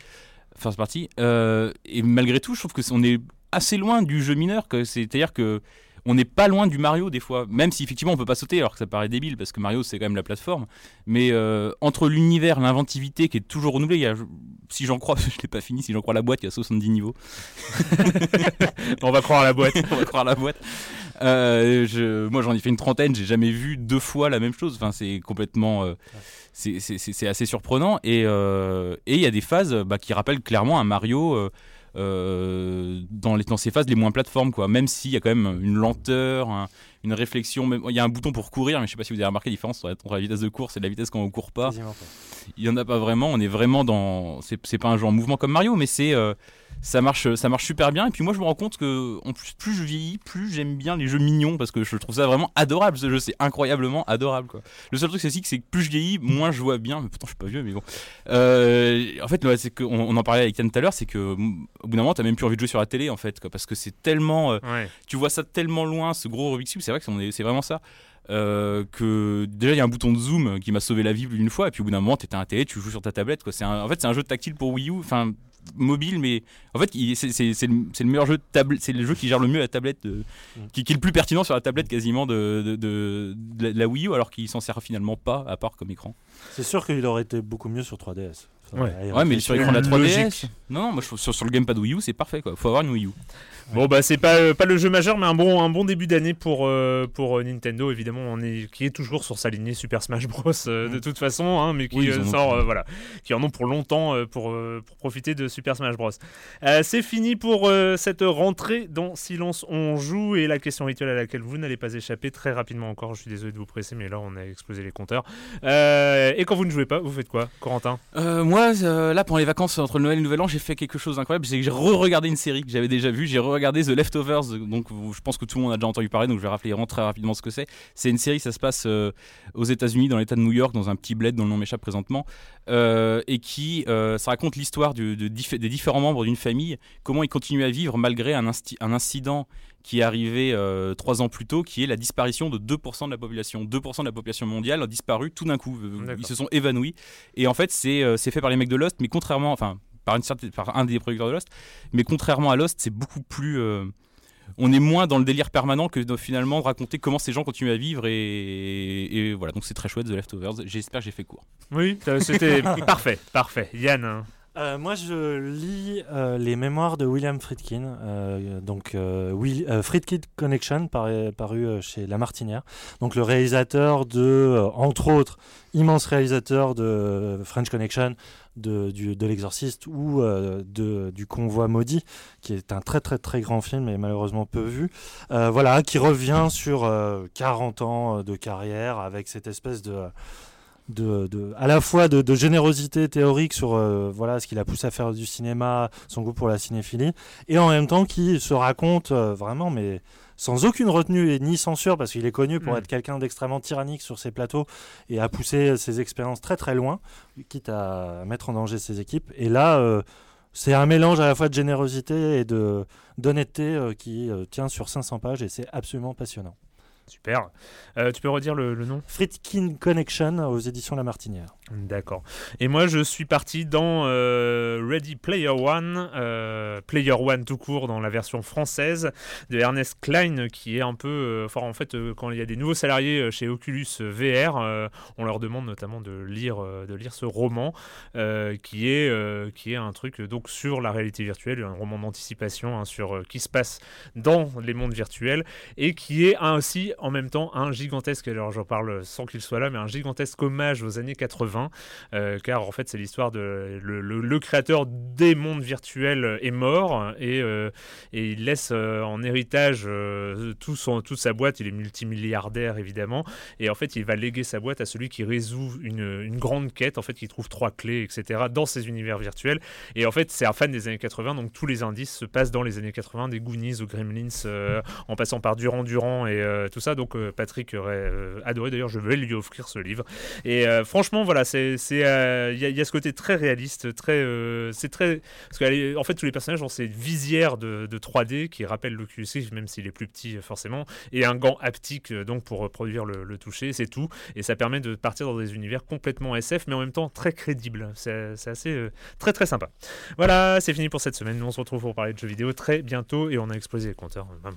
first party. Euh, et malgré tout, je trouve que on est assez loin du jeu mineur. C'est-à-dire que on n'est pas loin du Mario des fois, même si effectivement on peut pas sauter alors que ça paraît débile parce que Mario c'est quand même la plateforme. Mais euh, entre l'univers, l'inventivité qui est toujours renouvelée, il y a, si j'en crois, je l'ai pas fini, si j'en crois la boîte, il y a 70 niveaux. On va croire à la boîte. on va croire la boîte. Euh, je, moi j'en ai fait une trentaine, j'ai jamais vu deux fois la même chose. Enfin, c'est complètement. euh, c'est- assez surprenant. Et euh, et il y a des phases bah, qui rappellent clairement un Mario. dans, les, dans ces phases les moins plateformes quoi même s'il y a quand même une lenteur un- une réflexion même il y a un bouton pour courir mais je sais pas si vous avez remarqué la différence entre la vitesse de course et la vitesse quand on court pas il y en a pas vraiment. On est vraiment dans. C'est c'est pas un jeu en mouvement comme Mario, mais c'est euh, ça marche, ça marche super bien. Et puis moi, je me rends compte que en plus, plus je vieillis, plus j'aime bien les jeux mignons parce que je trouve ça vraiment adorable. Ce jeu, c'est incroyablement adorable. Quoi. Le seul truc, c'est que c'est que plus je vieillis, moins je vois bien. Mais pourtant, je suis pas vieux, mais bon. Euh, en fait, ouais, c'est que on, on en parlait avec Yann tout à l'heure, c'est que au bout d'un moment, t'as même plus envie de jouer sur la télé, en fait, quoi, parce que c'est tellement. euh, Ouais. tu vois ça tellement loin, ce gros Rubik's Cube, c'est vrai que c'est vraiment ça. Euh, que déjà il y a un bouton de zoom qui m'a sauvé la vie d'une fois et puis au bout d'un moment t'étais à la télé tu joues sur ta tablette quoi c'est un- en fait c'est un jeu tactile pour Wii U enfin mobile mais en fait c'est le, meilleur jeu de tablette c'est le jeu qui gère le mieux la tablette de- qui, qui est le plus pertinent sur la tablette quasiment de, de, de- de la, Wii U alors qu'il s'en sert finalement pas à part comme écran C'est sûr qu'il aurait été beaucoup mieux sur 3DS. Enfin, Ouais. mais sur l'écran de la 3DS Logique. Non non moi je sur, sur le gamepad Wii U c'est parfait quoi. Faut avoir une Wii U. Bon bah c'est pas, euh, pas le jeu majeur mais un bon, un bon début d'année pour, euh, pour euh, Nintendo. Évidemment on est, qui est toujours sur sa lignée Super Smash Bros euh, de toute façon hein, mais qui Oui, euh, sort pour- euh, voilà. Qui en ont pour longtemps euh, pour, euh, pour profiter de Super Smash Bros. Euh, c'est fini pour euh, cette rentrée dans Silence on joue. Et la question rituelle à laquelle vous n'allez pas échapper très rapidement encore je suis désolé de vous presser mais là on a explosé les compteurs. Euh, et quand vous ne jouez pas vous faites quoi Corentin? Euh, moi, euh, là, pendant les vacances entre le Noël et le Nouvel An, j'ai fait quelque chose d'incroyable. C'est que j'ai re-regardé une série que j'avais déjà vue. J'ai re-regardé The Leftovers. Donc, je pense que tout le monde a déjà entendu parler. Donc, je vais rappeler vraiment très rapidement ce que c'est. C'est une série, ça se passe euh, aux États-Unis, dans l'État de New York, dans un petit bled dont le nom m'échappe présentement, euh, et qui, euh, ça raconte l'histoire de des différents membres d'une famille, comment ils continuent à vivre malgré un, incident qui est arrivé euh, trois ans plus tôt, qui est la disparition de 2% de la population. 2% de la population mondiale a disparu tout d'un coup. Ils se sont évanouis. Et en fait, c'est euh, c'est fait par les mecs de Lost, mais contrairement, enfin, par, une certaine, par un des producteurs de Lost, mais contrairement à Lost, c'est beaucoup plus. euh, on est moins dans le délire permanent que de, finalement de raconter comment ces gens continuent à vivre et, et voilà donc c'est très chouette The Leftovers j'espère que j'ai fait court Oui euh, c'était parfait parfait Yann hein. Euh, moi, je lis euh, les mémoires de William Friedkin, euh, donc euh, Will- euh, Friedkin Connection, paru, paru, euh, chez La Martinière. Donc, le réalisateur de, euh, entre autres, immense réalisateur de French Connection, de, L'Exorciste ou euh, de, du Convoi Maudit, qui est un très très très grand film et malheureusement peu vu. Euh, voilà, qui revient sur euh, 40 ans de carrière avec cette espèce de de, à la fois de, générosité théorique sur euh, voilà ce qu'il a poussé à faire du cinéma, son goût pour la cinéphilie, et en même temps qui se raconte euh, vraiment, mais sans aucune retenue et ni censure, parce qu'il est connu pour Mm. être quelqu'un d'extrêmement tyrannique sur ses plateaux et à pousser ses expériences très très loin, quitte à mettre en danger ses équipes. Et là, euh, c'est un mélange à la fois de générosité et de d'honnêteté euh, qui euh, tient sur 500 pages et c'est absolument passionnant. Super. Euh, tu peux redire le, le nom? Fritkin Connection aux éditions La Martinière. D'accord. Et moi, je suis parti dans euh, Ready Player One, euh, Player One tout court dans la version française de Ernest Klein, qui est un peu. Enfin, en fait, quand il y a des nouveaux salariés chez Oculus VR, on leur demande notamment de lire, de lire ce roman, qui est qui est un truc donc sur la réalité virtuelle, un roman d'anticipation hein, sur qui se passe dans les mondes virtuels et qui est un, aussi en même temps un gigantesque. Alors, j'en parle sans qu'il soit là, mais un gigantesque hommage aux années 80. Euh, car en fait c'est l'histoire de le, créateur des mondes virtuels est mort et, euh, et il laisse euh, en héritage tout son, toute sa boîte, il est multimilliardaire évidemment, et en fait il va léguer sa boîte à celui qui résout une, une grande quête, en fait qui trouve trois clés, etc. dans ces univers virtuels, et en fait c'est un fan des années 80, donc tous les indices se passent dans les années 80, des Goonies aux Gremlins, en passant par Durand Durand et tout donc euh, Patrick aurait euh, adoré, d'ailleurs je vais lui offrir ce livre, et euh, franchement, voilà, c'est, il y, a- ce côté très réaliste, très, c'est très, parce qu'en en fait tous les personnages ont ces visières de, de 3D qui rappellent l'Oculus Rift, même s'il est plus petit forcément, et un gant haptique donc pour reproduire le, toucher, c'est tout, et ça permet de partir dans des univers complètement SF, mais en même temps très crédibles. C'est, assez, très très sympa. Voilà, c'est fini pour cette semaine. Nous on se retrouve pour parler de jeux vidéo très bientôt, et on a explosé les compteurs. Voilà,